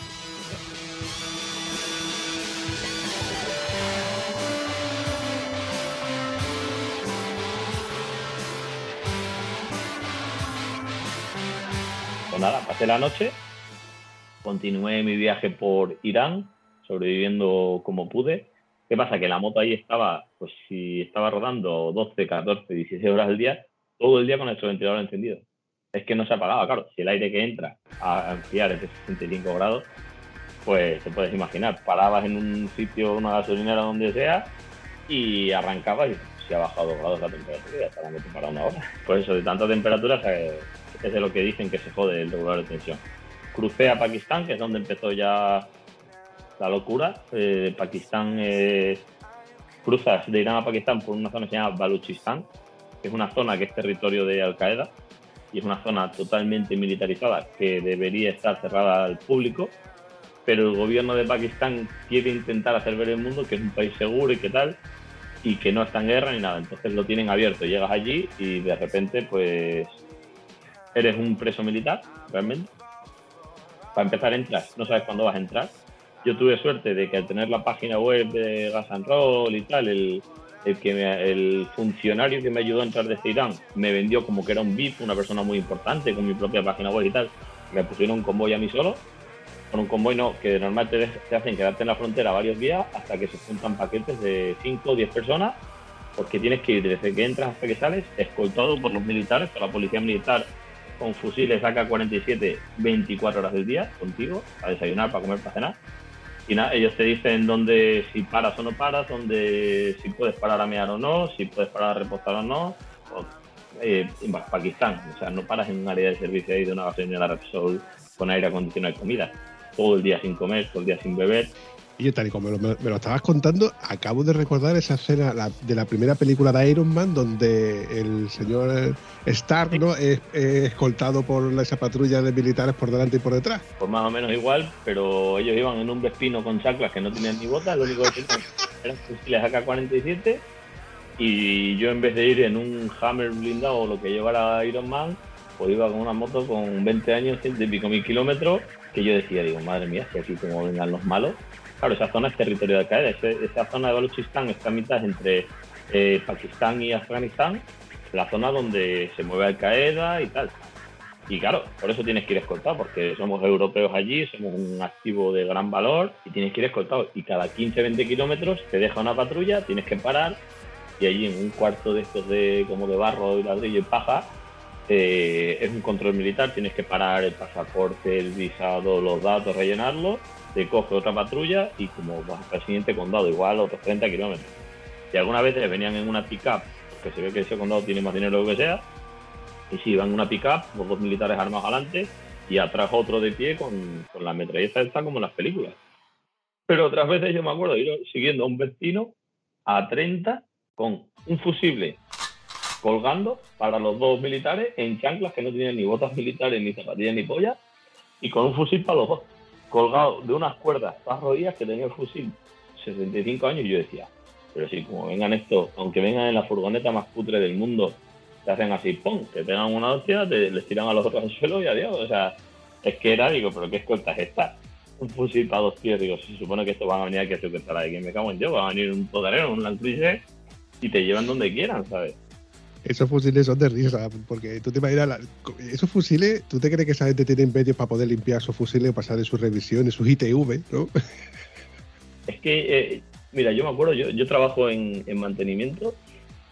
nada, pasé la noche, continué mi viaje por Irán, sobreviviendo como pude. ¿Qué pasa? Que la moto ahí estaba, pues si estaba rodando 12, 14, 16 horas al día, todo el día con el ventilador encendido. Es que no se apagaba, claro. Si el aire que entra a enfriar es de 65 grados, pues te puedes imaginar, parabas en un sitio, una gasolinera donde sea, y arrancabas y ha bajado dos grados la temperatura y ya está moto para una hora. Por eso, de tanta temperatura, se- es de lo que dicen que se jode el regulador de tensión. Crucé a Pakistán, que es donde empezó ya la locura. Eh, Pakistán, eh, cruzas de Irán a Pakistán por una zona que se llama Baluchistán, que es una zona que es territorio de Al Qaeda y es una zona totalmente militarizada que debería estar cerrada al público, pero el gobierno de Pakistán quiere intentar hacer ver al mundo que es un país seguro y que tal, y que no está en guerra ni nada. Entonces lo tienen abierto. Llegas allí y de repente, pues, eres un preso militar, realmente. Para empezar, entras, no sabes cuándo vas a entrar. Yo tuve suerte de que al tener la página web de Gas and Roll y tal, el, el, que me- el funcionario que me ayudó a entrar desde Irán me vendió como que era un VIP, una persona muy importante, con mi propia página web y tal. Me pusieron un convoy a mí solo. Con un convoy no, que de normal te, te hacen quedarte en la frontera varios días hasta que se juntan paquetes de 5 o 10 personas, porque tienes que ir desde que entras hasta que sales, escoltado por los militares, por la policía militar, con fusiles AK-47 24 horas del día contigo, para desayunar, para comer, para cenar. Y nada, ellos te dicen dónde, si paras o no paras, dónde, si puedes parar a mear o no, si puedes parar a repostar o no. O, eh, en Pakistán, o sea, no paras en un área de servicio ahí de una gasolinera Repsol con aire acondicionado y comida. Todo el día sin comer, todo el día sin beber. Y yo, tal y como me lo, me lo estabas contando, acabo de recordar esa escena la- de la primera película de Iron Man, donde el señor Stark ¿no? es, es escoltado por esa patrulla de militares por delante y por detrás. Pues más o menos igual, pero ellos iban en un Vespino con chaclas que no tenían ni botas, lo único que tenían eran fusiles AK-47 y yo en vez de ir en un Hammer blindado o lo que llevara Iron Man, pues iba con una moto con 20 años, ciento y pico mil kilómetros, que yo decía, digo, madre mía, si aquí como vengan los malos. Claro, esa zona es territorio de Al Qaeda, ese- esa zona de Baluchistán está a mitad entre eh, Pakistán y Afganistán, la zona donde se mueve Al Qaeda y tal. Y claro, por eso tienes que ir escoltado, porque somos europeos allí, somos un activo de gran valor y tienes que ir escoltado. Y cada 15-20 kilómetros te deja una patrulla, tienes que parar y allí en un cuarto de estos de como de barro y ladrillo y paja eh, es un control militar, tienes que parar el pasaporte, el visado, los datos, rellenarlo, te coge otra patrulla y como vas hasta el siguiente condado, igual otros 30 kilómetros. Y algunas veces venían en una pick-up, que se ve que ese condado tiene más dinero que lo que sea, y si iban en una pick-up, los dos militares armados adelante y atrás otro de pie con, con la metralleta esta como en las películas. Pero otras veces yo me acuerdo ir siguiendo a un vecino a 30 con un fusible colgando para los dos militares en chanclas que no tenían ni botas militares, ni zapatillas, ni pollas, y con un fusil para los dos, colgado de unas cuerdas para rodillas que tenía el fusil 65 años y yo decía, pero si como vengan estos, aunque vengan en la furgoneta más putre del mundo, te hacen así, ¡pum!, te pegan una hostia, te, les tiran a los otros al suelo y adiós. O sea, es que era, digo, pero ¿qué escolta es esta? Un fusil para dos tíos, digo, se supone que estos van a venir aquí a secuestrar a alguien, me cago en yo, van a venir un todarero, un Cruiser y te llevan donde quieran, ¿sabes? Esos fusiles son de risa, porque tú te imaginas, esos fusiles, ¿tú te crees que esa gente tiene medios para poder limpiar esos fusiles, pasar en sus revisiones, sus ITV, ¿no? Es que, eh, mira, yo me acuerdo, yo, trabajo en, en mantenimiento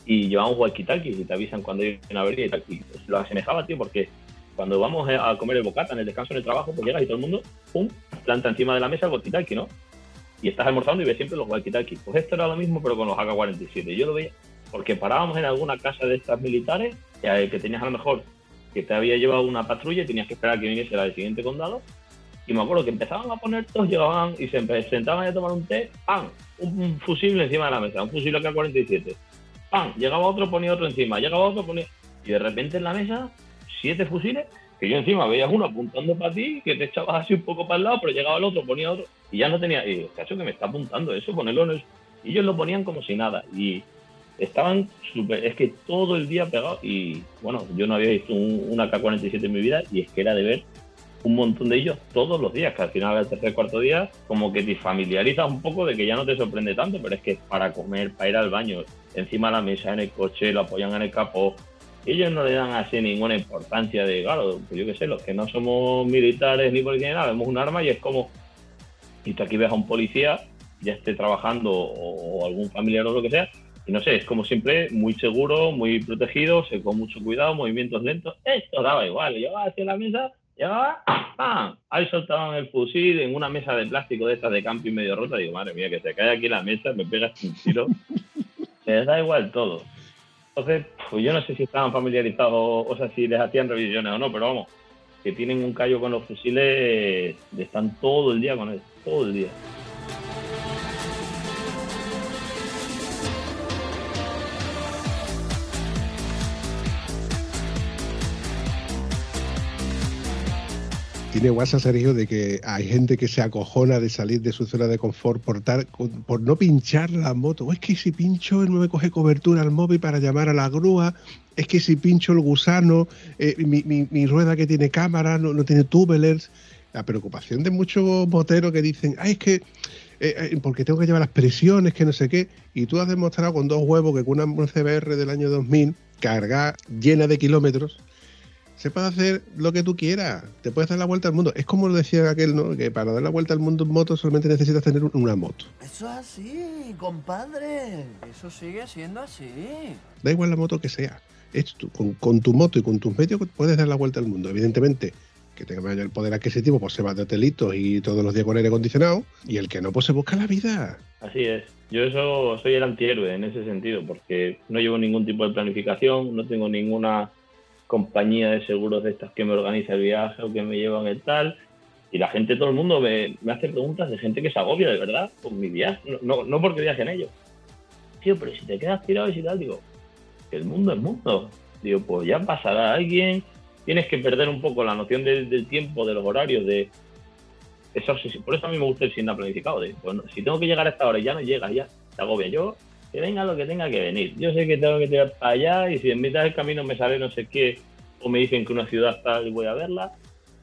y llevamos walkie-talkies y te avisan cuando hay una avería y tal. Y lo asemejaba, tío, porque cuando vamos a comer el bocata en el descanso en el trabajo, pues llegas y todo el mundo, pum, planta encima de la mesa el walkie-talkie, ¿no? Y estás almorzando y ves siempre los walkie-talkies. Pues esto era lo mismo, pero con los AK-47. Yo lo veía porque parábamos en alguna casa de estas militares eh, que tenías a lo mejor que te había llevado una patrulla y tenías que esperar a que viniese la del siguiente condado y me acuerdo que empezaban a poner todos, llegaban y se sentaban a tomar un té, ¡pam! Un, fusible encima de la mesa, un fusible AK-47. ¡pam! Llegaba otro, ponía otro encima, llegaba otro, ponía... Y de repente en la mesa, siete fusiles, que yo encima veías uno apuntando para ti, que te echabas así un poco para el lado, pero llegaba el otro, ponía otro, y ya no tenía... Y digo, cacho, que me está apuntando eso, ponerlo en el... Y ellos lo ponían como si nada, y estaban súper... Es que todo el día pegados, y bueno, yo no había visto un- una K-47 en mi vida, y es que era de ver un montón de ellos todos los días, que al final al tercer cuarto día como que te familiarizas un poco de que ya no te sorprende tanto, pero es que para comer, para ir al baño, encima de la mesa, en el coche, lo apoyan en el capó, ellos no le dan así ninguna importancia de, claro, pues yo qué sé, los que no somos militares ni policías ni nada, vemos un arma y es como, y tú aquí ves a un policía, ya esté trabajando o algún familiar o lo que sea, y no sé, es como siempre muy seguro, muy protegido, se con mucho cuidado, movimientos lentos, esto daba igual, llegaba hacia la mesa, llegaba, ¡pam! Ahí soltaban el fusil en una mesa de plástico de estas de camping medio rota, digo, madre mía, que se cae aquí la mesa, me pegas un tiro, les da igual todo. Entonces, pues yo no sé si estaban familiarizados, o sea, si les hacían revisiones o no, pero vamos, que tienen un callo con los fusiles, están todo el día con él, todo el día. Tiene WhatsApp, Sergio, de que hay gente que se acojona de salir de su zona de confort por, tar- por no pinchar la moto. O es que si pincho no me coge cobertura al móvil para llamar a la grúa. Es que si pincho el gusano, eh, mi, rueda que tiene cámara no, no tiene tubelers. La preocupación de muchos moteros que dicen, ay, es que eh, eh, porque tengo que llevar las presiones, que no sé qué. Y tú has demostrado con dos huevos que con una CBR del año 2000, cargada llena de kilómetros, se puede hacer lo que tú quieras. Te puedes dar la vuelta al mundo. Es como lo decía aquel, ¿no? Que para dar la vuelta al mundo en moto solamente necesitas tener un- una moto. Eso es así, compadre. Eso sigue siendo así. Da igual la moto que sea. Es tú, con, con tu moto y con tus medios puedes dar la vuelta al mundo. Evidentemente, que tenga mayor poder adquisitivo, pues se va de hotelitos y todos los días con aire acondicionado. Y el que no, pues se busca la vida. Así es. Yo eso soy el antihéroe en ese sentido, porque no llevo ningún tipo de planificación, no tengo ninguna compañía de seguros de estas que me organiza el viaje o que me llevan el tal. Y la gente, todo el mundo me, hace preguntas de gente que se agobia de verdad con mi viaje, no, no, no porque viajen ellos. Tío, pero si te quedas tirado y tal, digo, el mundo es mundo. Digo, pues ya pasará alguien, tienes que perder un poco la noción del, tiempo, de los horarios, de, eso por eso a mí me gusta el sin planificado. De, bueno, si tengo que llegar a esta hora y ya no llegas, ya te agobia. Yo, que venga lo que tenga que venir. Yo sé que tengo que tirar para allá y si en mitad del camino me sale no sé qué o me dicen que una ciudad está y voy a verla.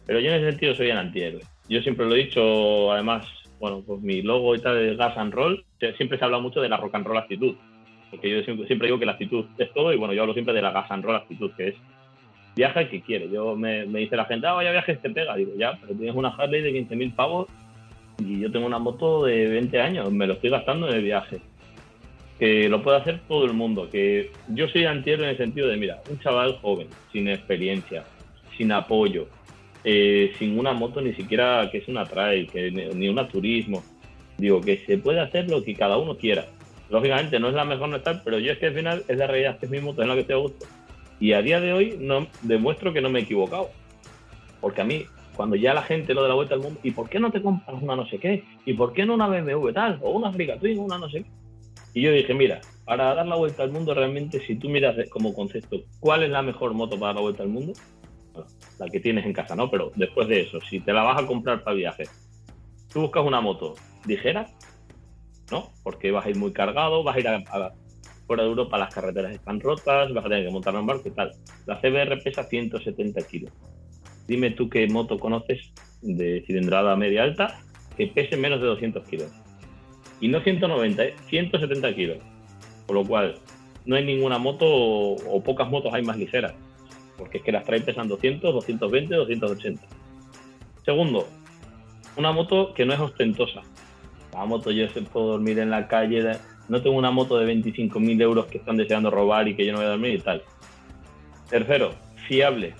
Pero yo en ese sentido soy el antihéroe. Yo siempre lo he dicho, además, bueno, pues mi logo y tal de Gas and Roll, siempre se habla mucho de la rock and roll actitud. Porque yo siempre, siempre digo que la actitud es todo y bueno, yo hablo siempre de la Gas and Roll actitud, que es viaja el que quiere. Yo me, me dice la gente, ah, vaya viajes te pega. Digo, ya, pero tienes una Harley de 15.000 pavos y yo tengo una moto de 20 años, me lo estoy gastando en el viaje. Que lo puede hacer todo el mundo. Que yo soy antihéroe en el sentido de, mira, un chaval joven, sin experiencia, sin apoyo, eh, sin una moto ni siquiera que es una trail, que ni, una turismo. Digo, que se puede hacer lo que cada uno quiera. Lógicamente no es la mejor no estar, pero yo es que al final es la realidad que es mi moto, es la que estoy a gusto. Y a día de hoy no demuestro que no me he equivocado. Porque a mí, cuando ya la gente lo de la vuelta al mundo, ¿y por qué no te compras una no sé qué? ¿Y por qué no una BMW tal? O una Africa una no sé qué. Y yo dije, mira, para dar la vuelta al mundo realmente, si tú miras como concepto, ¿cuál es la mejor moto para dar la vuelta al mundo? La que tienes en casa, ¿no? Pero después de eso, si te la vas a comprar para viaje, tú buscas una moto ligera, ¿no? Porque vas a ir muy cargado, vas a ir a, fuera de Europa, las carreteras están rotas, vas a tener que montar en barco y tal. La CBR pesa 170 kilos. Dime tú qué moto conoces de cilindrada media alta que pese menos de 200 kilos. Y no 190, ¿eh? 170 kilos. Por lo cual, no hay ninguna moto o, pocas motos hay más ligeras. Porque es que las traen pesan 200, 220, 280. Segundo, una moto que no es ostentosa. La moto yo se puedo dormir en la calle, no tengo una moto de 25.000 euros que están deseando robar y que yo no voy a dormir y tal. Tercero, fiable.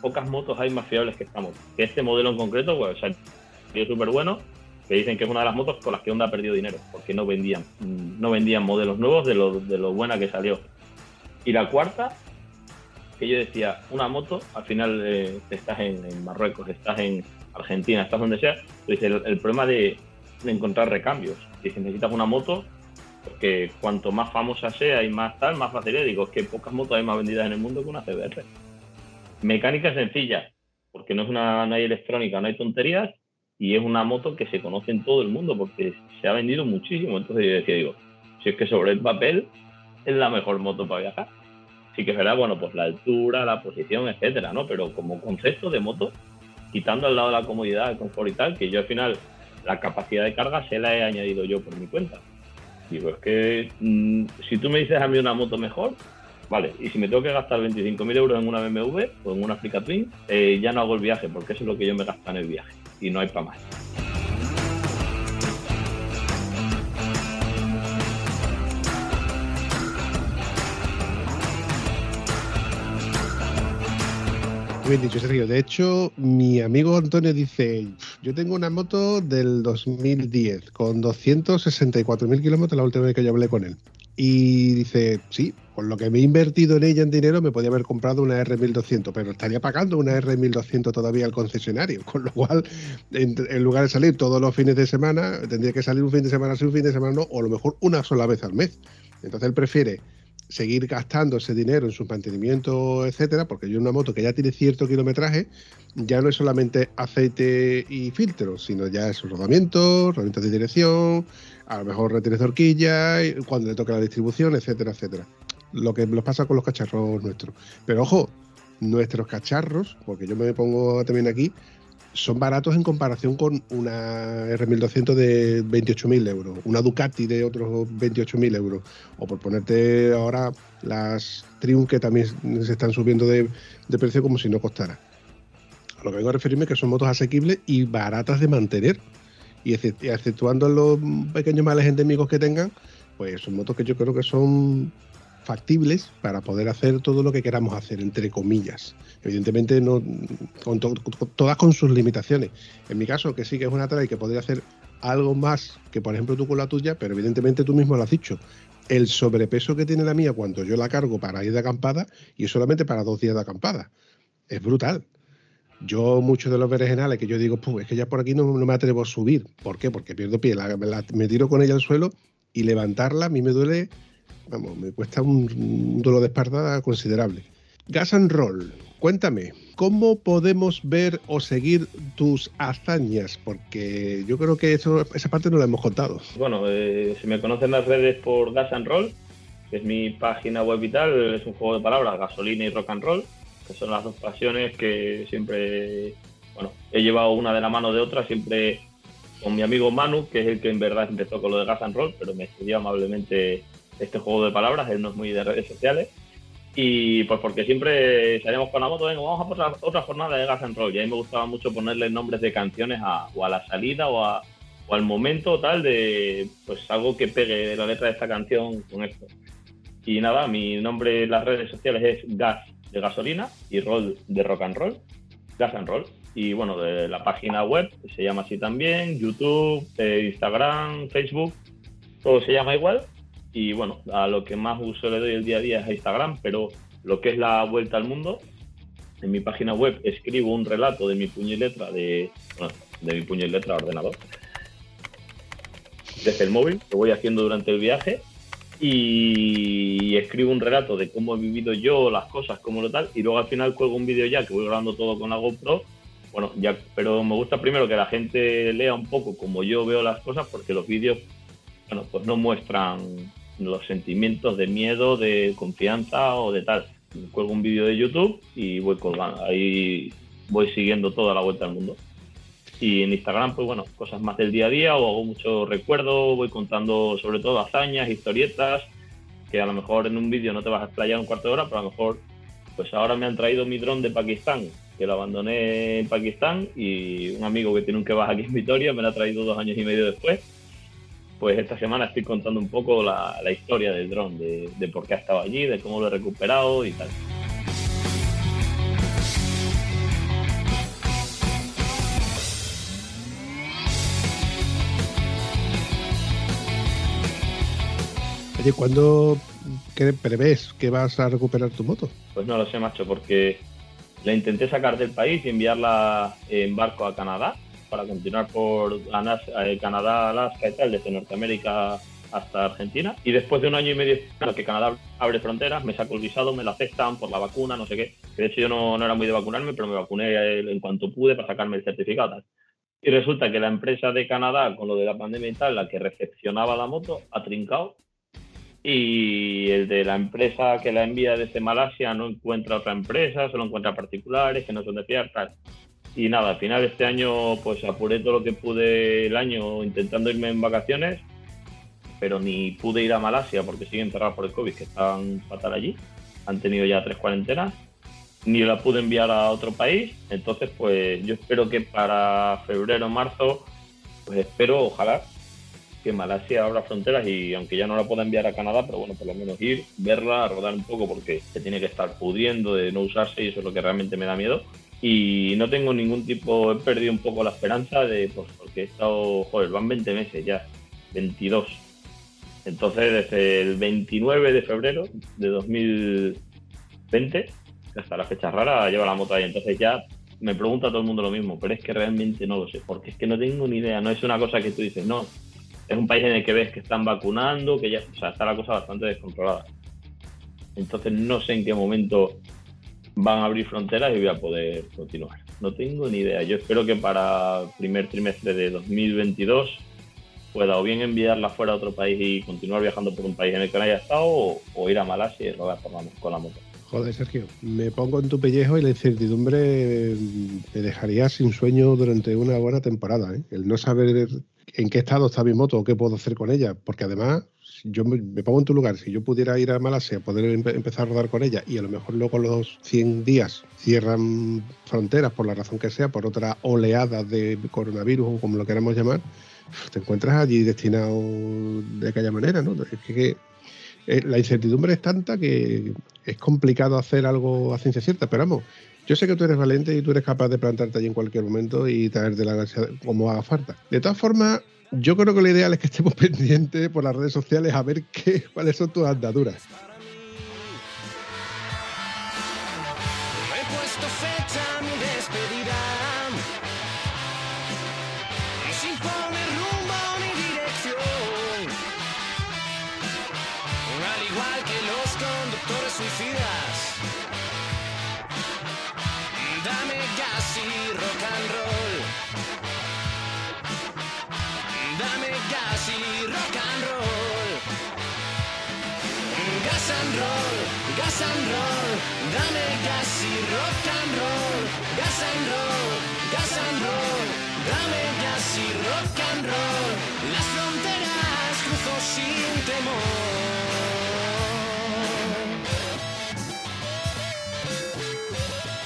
Pocas motos hay más fiables que esta moto. Este modelo en concreto, pues, o es súper bueno, que dicen que es una de las motos con las que Honda ha perdido dinero, porque no vendían, no vendían modelos nuevos de lo, de lo buena que salió. Y la cuarta, que yo decía, una moto, al final eh, estás en, en Marruecos, estás en Argentina, estás donde sea, pues el, el problema de, de encontrar recambios. Si necesitas una moto, Porque cuanto más famosa sea y más tal, más es. Digo, es que pocas motos hay más vendidas en el mundo que una CBR. Mecánica sencilla, porque no es una no hay electrónica, no hay tonterías, y es una moto que se conoce en todo el mundo porque se ha vendido muchísimo. Entonces yo decía, digo, si es que sobre el papel es la mejor moto para viajar. Sí que verdad, bueno, pues la altura, la posición, etcétera, ¿no? Pero como concepto de moto, quitando al lado la comodidad, el confort y tal, que yo al final la capacidad de carga se la he añadido yo por mi cuenta. Digo, es que mm, si tú me dices a mí una moto mejor, vale, y si me tengo que gastar 25.000 euros en una BMW o en una Africa Twin, eh, ya no hago el viaje, porque eso es lo que yo me gasto en el viaje, y no hay para más. Bien dicho, Sergio. De hecho, mi amigo Antonio dice, yo tengo una moto del 2010 con 264.000 kilómetros la última vez que yo hablé con él. Y dice, sí, con lo que me he invertido en ella en dinero me podía haber comprado una R1200, pero estaría pagando una R1200 todavía al concesionario, con lo cual, en, lugar de salir todos los fines de semana, tendría que salir un fin de semana sí, un fin de semana no, o a lo mejor una sola vez al mes. Entonces él prefiere seguir gastando ese dinero en su mantenimiento, etcétera, porque yo una moto que ya tiene cierto kilometraje, ya no es solamente aceite y filtro, sino ya es rodamiento, rodamiento de dirección, a lo mejor retienes de horquilla, cuando le toque la distribución, etcétera, etcétera. Lo que nos pasa con los cacharros nuestros. Pero ojo, nuestros cacharros, porque yo me pongo también aquí, son baratos en comparación con una R1200 de 28.000 euros, una Ducati de otros 28.000 euros, o por ponerte ahora las Triumph que también se están subiendo de, de precio como si no costara. A lo que vengo a referirme es que son motos asequibles y baratas de mantener, y exce- y exceptuando los pequeños males endémicos que tengan, pues son motos que yo creo que son factibles para poder hacer todo lo que queramos hacer, entre comillas. Evidentemente, no, con to- todas con sus limitaciones. En mi caso, que sí que es una trail que podría hacer algo más que, por ejemplo, tú con la tuya, pero evidentemente tú mismo lo has dicho. El sobrepeso que tiene la mía cuando yo la cargo para ir de acampada y solamente para dos días de acampada. Es brutal. Yo, muchos de los berenjenales que yo digo, pues es que ya por aquí no, no me atrevo a subir. ¿Por qué? Porque pierdo pie. Me tiro con ella al suelo y levantarla a mí me duele, vamos, me cuesta un, un dolor de espalda considerable. Gas and Roll, cuéntame, ¿cómo podemos ver o seguir tus hazañas? Porque yo creo que esa parte no la hemos contado. Bueno, eh, se me conocen las redes por Gas and Roll, que es mi página web y tal, es un juego de palabras, gasolina y rock and roll, que son las dos pasiones que siempre, bueno, he llevado una de la mano de otra, siempre con mi amigo Manu, que es el que en verdad empezó con lo de Gas and Roll, pero me estudió amablemente este juego de palabras, él no es muy de redes sociales. Y pues porque siempre salíamos con la moto, venga, vamos a por otra, otra jornada de Gas and Roll. Y a mí me gustaba mucho ponerle nombres de canciones a, o a la salida o, a, o al momento tal de pues algo que pegue la letra de esta canción con esto. Y nada, mi nombre en las redes sociales es Gas de gasolina y Roll de rock and roll. Gas and Roll. Y bueno, de la página web se llama así también, YouTube, eh, Instagram, Facebook, todo se llama igual. Y bueno, a lo que más uso le doy el día a día es a Instagram, pero lo que es la vuelta al mundo, en mi página web escribo un relato de mi puño y letra de, bueno, de mi puño y letra ordenador, desde el móvil, que voy haciendo durante el viaje, y escribo un relato de cómo he vivido yo las cosas, cómo lo tal, y luego al final cuelgo un vídeo ya que voy grabando todo con la GoPro. Bueno, ya, pero me gusta primero que la gente lea un poco como yo veo las cosas, porque los vídeos, bueno, pues no muestran los sentimientos de miedo, de confianza o de tal. Cuelgo un vídeo de YouTube y voy colgando, ahí voy siguiendo toda la vuelta al mundo. Y en Instagram, pues bueno, cosas más del día a día, o hago mucho recuerdo, voy contando sobre todo hazañas, historietas, que a lo mejor en un vídeo no te vas a explayar un cuarto de hora, pero a lo mejor, pues ahora me han traído mi dron de Pakistán, que lo abandoné en Pakistán, y un amigo que tiene un kebab aquí en Vitoria me lo ha traído dos años y medio después. Pues esta semana estoy contando un poco la, la historia del dron, de, de por qué ha estado allí, de cómo lo he recuperado y tal. Oye, ¿cuándo prevés que vas a recuperar tu moto? Pues no lo sé, macho, porque la intenté sacar del país y enviarla en barco a Canadá para continuar por eh, Canadá, Alaska y tal, desde Norteamérica hasta Argentina y después de un año y medio esperando que Canadá abre fronteras, me saco el visado, me lo aceptan por la vacuna, no sé qué. Que de hecho yo no, no era muy de vacunarme, pero me vacuné en cuanto pude para sacarme el certificado. Y resulta que la empresa de Canadá, con lo de la pandemia y tal, la que recepcionaba la moto, ha trincado. Y el de la empresa que la envía desde Malasia no encuentra otra empresa, solo encuentra particulares que no son de fiar, tal. Y nada, al final este año, pues apuré todo lo que pude el año intentando irme en vacaciones, pero ni pude ir a Malasia porque siguen cerrados por el COVID, que están fatal allí. Han tenido ya tres cuarentenas ni la pude enviar a otro país. Entonces, pues yo espero que para febrero o marzo, pues espero, ojalá, que Malasia abra fronteras y aunque ya no la pueda enviar a Canadá, pero bueno, por lo menos ir, verla, rodar un poco porque se tiene que estar pudiendo de no usarse y eso es lo que realmente me da miedo. Y no tengo ningún tipo, he perdido un poco la esperanza de, pues porque he estado, joder, van 20 meses ya, 22. Entonces, desde el 29 de febrero de 2020 hasta la fecha rara lleva la moto ahí. Entonces ya me pregunta todo el mundo lo mismo, pero es que realmente no lo sé, porque es que no tengo ni idea. No es una cosa que tú dices, no, es un país en el que ves que están vacunando, que ya, o sea, está la cosa bastante descontrolada. Entonces no sé en qué momento van a abrir fronteras y voy a poder continuar. No tengo ni idea. Yo espero que para primer trimestre de 2022 pueda o bien enviarla fuera a otro país y continuar viajando por un país en el que no haya estado o, ir a Malasia y rodar por la- con la moto. Joder, Sergio, me pongo en tu pellejo y la incertidumbre me dejaría sin sueño durante una buena temporada. ¿eh? El no saber en qué estado está mi moto qué puedo hacer con ella, porque además, yo me, pongo en tu lugar, si yo pudiera ir a Malasia, poder empe- empezar a rodar con ella y a lo mejor luego los 100 días cierran fronteras por la razón que sea, por otra oleada de coronavirus o como lo queramos llamar, te encuentras allí destinado de aquella manera, ¿no? Es que- que eh, la incertidumbre es tanta que es complicado hacer algo a ciencia cierta, pero vamos, yo sé que tú eres valiente y tú eres capaz de plantarte allí en cualquier momento y traerte la gracia como haga falta. De todas formas, yo creo que lo ideal es que estemos pendientes por las redes sociales a ver qué, cuáles son tus andaduras.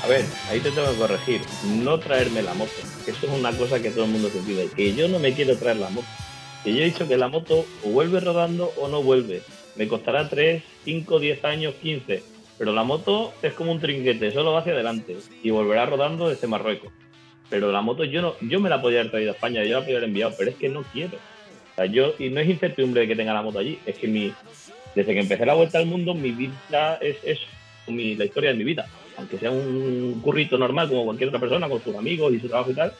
A ver, ahí te tengo que corregir. No traerme la moto. Eso es una cosa que todo el mundo se pide. Que yo no me quiero traer la moto. Que yo he dicho que la moto o vuelve rodando o no vuelve. Me costará 3, 5, 10 años, 15. Pero la moto es como un trinquete, solo va hacia adelante. Y volverá rodando desde Marruecos. Pero la moto yo no, yo me la podía haber traído a España, yo la podía haber enviado, pero es que no quiero. Yo, y no es incertidumbre de que tenga la moto allí, es que mi, desde que empecé la vuelta al mundo, mi vida es eso, la historia de mi vida. Aunque sea un currito normal como cualquier otra persona, con sus amigos y su trabajo y tal,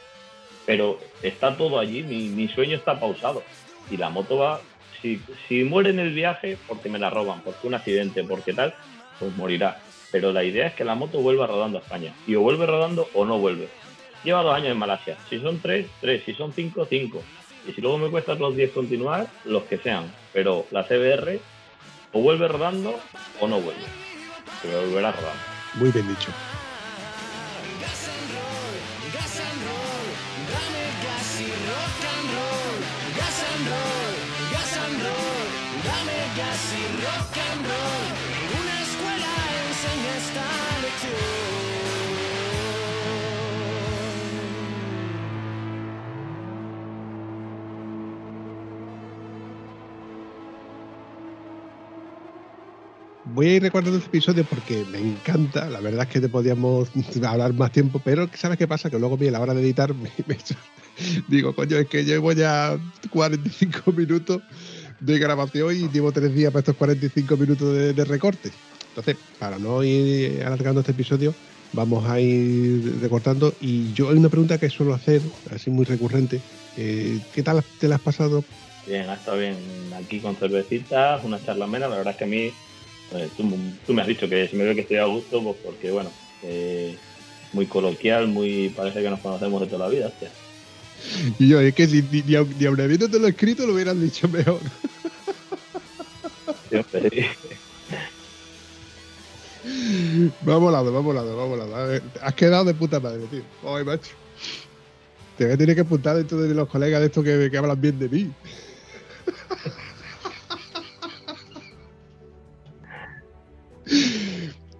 pero está todo allí, mi, sueño está pausado. Y la moto va, si, si muere en el viaje, porque me la roban, porque un accidente, porque tal, pues morirá. Pero la idea es que la moto vuelva rodando a España. Y o vuelve rodando o no vuelve. Lleva dos años en Malasia. Si son tres, tres. Si son cinco, cinco. Y si luego me cuesta los 10 continuar, los que sean. Pero la CBR o vuelve rodando o no vuelve. Pero volverá rodando. Muy bien dicho. Voy a ir recordando este episodio porque me encanta. La verdad es que te podíamos hablar más tiempo, pero ¿sabes qué pasa? Que luego a la hora de editar me, digo, coño, es que llevo ya 45 minutos de grabación y llevo tres días para estos 45 minutos de, recorte. Entonces, para no ir alargando este episodio, vamos a ir recortando. Y yo hay una pregunta que suelo hacer, así muy recurrente. eh, ¿Qué tal te la has pasado Bien, ha estado bien aquí con cervecitas, una charla amena. La verdad es que a mí, pues, tú, tú me has dicho que si me veo que estoy a gusto, pues porque, bueno, eh, muy coloquial, muy parece que nos conocemos de toda la vida. hostia. Y yo, es que si ni, ni, aun- habiéndote lo escrito lo hubieran dicho mejor. Siempre. Va volado, va volado, va volado. Has quedado de puta madre, tío. Ay, macho. Te voy a tener que apuntar dentro de los colegas de estos que, que hablan bien de mí.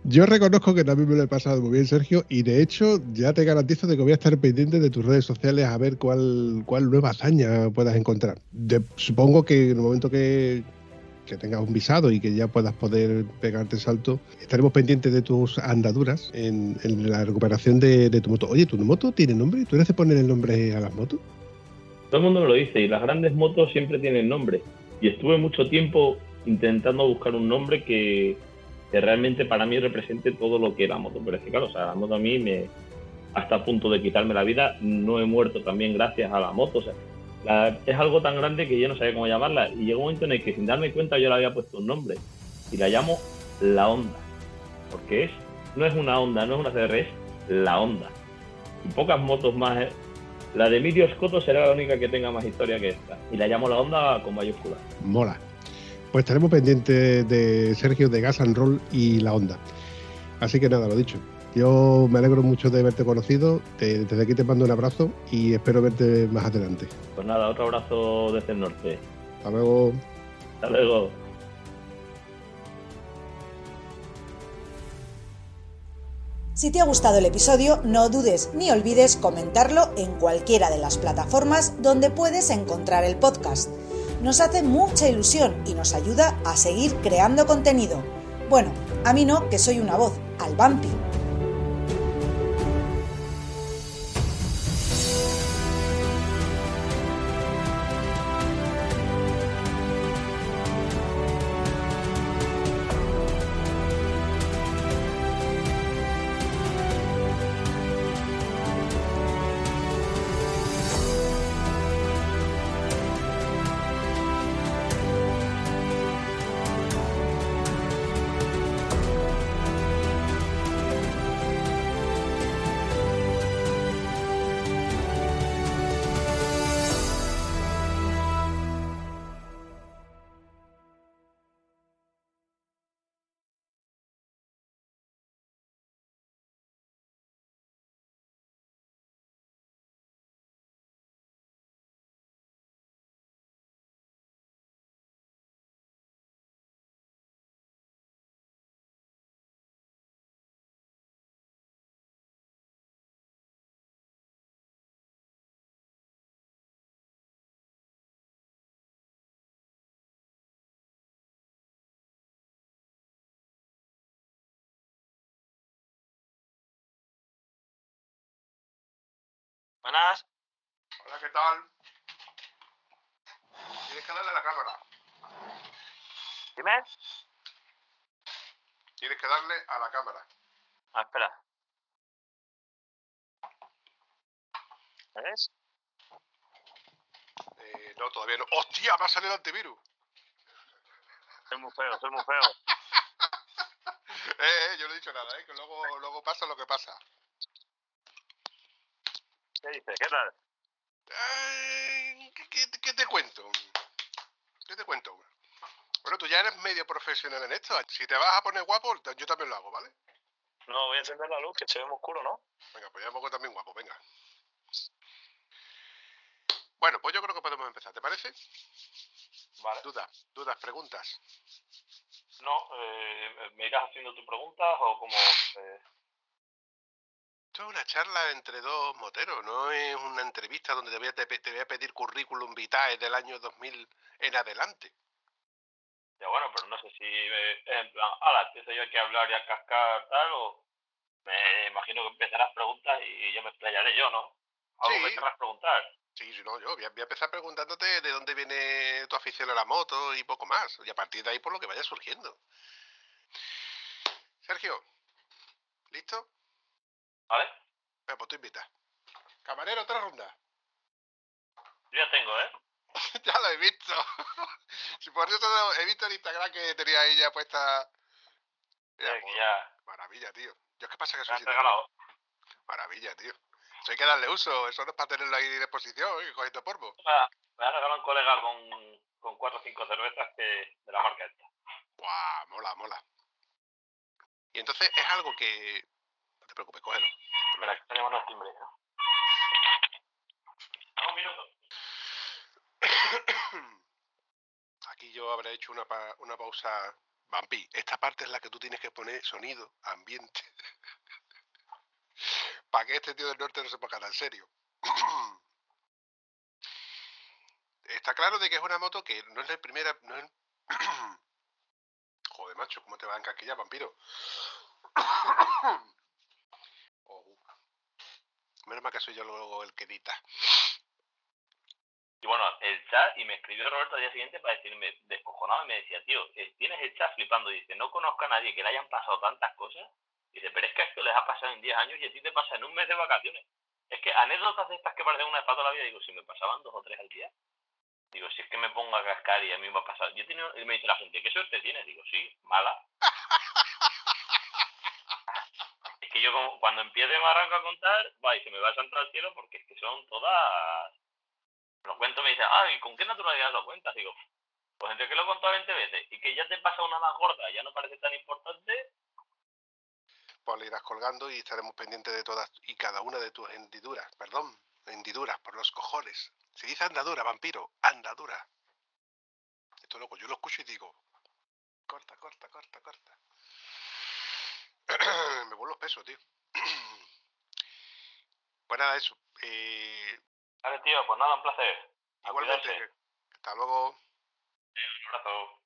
Yo reconozco que también me lo he pasado muy bien, Sergio, y de hecho ya te garantizo de que voy a estar pendiente de tus redes sociales a ver cuál, cuál nueva hazaña puedas encontrar. Supongo que en el momento que, que tengas un visado y que ya puedas poder pegarte salto, estaremos pendientes de tus andaduras en, en la recuperación de, de tu moto. Oye, ¿tu moto tiene nombre? ¿Tú eres de poner el nombre a las motos? Todo el mundo me lo dice y las grandes motos siempre tienen nombre. Y estuve mucho tiempo intentando buscar un nombre que, que realmente para mí represente todo lo que la moto. Pero es que claro, o sea, la moto a mí me hasta a punto de quitarme la vida. No he muerto también gracias a la moto. O sea, es algo tan grande que yo no sabía cómo llamarla. Y llegó un momento en el que sin darme cuenta yo le había puesto un nombre. Y la llamo La Onda. Porque es, no es una onda, no es una CR, es La Onda. Y pocas motos más eh, la de Emilio Scotto será la única que tenga más historia que esta. Y la llamo la onda con mayúscula. Mola. Pues estaremos pendientes de Sergio de Gas and Roll y la onda. Así que nada, lo dicho. Yo me alegro mucho de haberte conocido. Te- desde aquí te mando un abrazo y espero verte más adelante. Pues nada, otro abrazo desde el norte. Hasta luego. Hasta luego. Si te ha gustado el episodio, no dudes ni olvides comentarlo en cualquiera de las plataformas donde puedes encontrar el podcast. Nos hace mucha ilusión y nos ayuda a seguir creando contenido. Bueno, a mí no, que soy una voz, al vampi. Buenas. Hola, ¿qué tal? Tienes que darle a la cámara. Dime. Tienes que darle a la cámara. Ah, espera. ¿Ves? Eh, no, todavía no. ¡Hostia! Va a salir el antivirus. Soy muy feo, soy muy feo. Eh, eh, yo no he dicho nada, ¿eh? Que luego, luego pasa lo que pasa. ¿Qué dices? ¿Qué tal? ¿qué, qué- qué te cuento? ¿Qué te cuento? Bueno, tú ya eres medio profesional en esto. Si te vas a poner guapo, yo también lo hago, ¿vale? No, voy a encender la luz, que se ve muy oscuro, ¿no? Venga, pues ya me pongo también guapo, venga. Bueno, pues yo creo que podemos empezar, ¿te parece? Vale. Dudas, dudas, preguntas. No, eh, ¿me irás haciendo tus preguntas o como... eh, Esto es una charla entre dos moteros, no es una entrevista donde te voy a, te, te voy a pedir currículum vitae del año 2000 en adelante. Ya bueno, pero no sé si eh, en plan, ahora empiezo yo aquí a hablar y a cascar tal o me imagino que empezarás preguntas y yo me explayaré yo, ¿no? Algo Sí. me querrás preguntar. Sí, sí, no, yo voy a, voy a empezar preguntándote de dónde viene tu afición a la moto y poco más. Y a partir de ahí por lo que vaya surgiendo. Sergio, ¿listo? ¿Vale? Venga, pues tú invitas. Camarero, otra ronda. Yo ya tengo, ¿eh? Ya lo he visto. si por eso he visto en Instagram que tenía ahí ya puesta. Mira, pues, ya Maravilla, tío. Yo es que pasa que soy regalado. Maravilla, tío. Eso hay que darle uso. Eso no es para tenerlo ahí de exposición, ¿eh? cogiendo polvo. Me ha me ha regalado un colega con, con cuatro o cinco cervezas que de la marca esta. Guau, mola, mola. Y entonces es algo que. Preocupes, cógelo. Espera, que está llamando al timbre. Un minuto. Aquí yo habré hecho una, pa- una pausa. Vampi, esta parte es la que tú tienes que poner sonido, ambiente. Para que este tío del norte no se ponga tan serio. Está claro de que es una moto que no es la primera. No es... Joder, macho, ¿cómo te va a encasquillar, vampiro? Menos mal que soy yo luego el que edita. Y bueno, el chat, y me escribió Roberto al día siguiente para decirme, descojonado, y me decía, tío, eh, tienes el chat flipando. Dice, no conozco a nadie que le hayan pasado tantas cosas. Dice, pero es que a esto les ha pasado en 10 años y a ti te pasa en un mes de vacaciones. Es que anécdotas de estas que parecen una de toda la vida, digo, si me pasaban dos o tres al día. Digo, si es que me pongo a cascar y a mí me ha pasado. Yo he tenido, y me dice la gente, ¿qué suerte tienes? Digo, sí, mala. Que yo como, cuando empiezo me arranco a contar, va y se me va a santo al cielo porque es que son todas lo cuento me dice, ay, ¿con qué naturalidad lo cuentas? Digo, pues entre que lo he contado 20 veces y que ya te pasa una más gorda, ya no parece tan importante, Pues le irás colgando y estaremos pendientes de todas y cada una de tus hendiduras. Perdón, hendiduras, por los cojones. Se dice andadura, vampiro, andadura. Esto loco, yo lo escucho y digo, corta, corta, corta, corta. Me vuelvo espeso, tío. pues nada, eso. Eh, vale tío, pues nada, un placer. Igualmente, hasta luego. Un abrazo.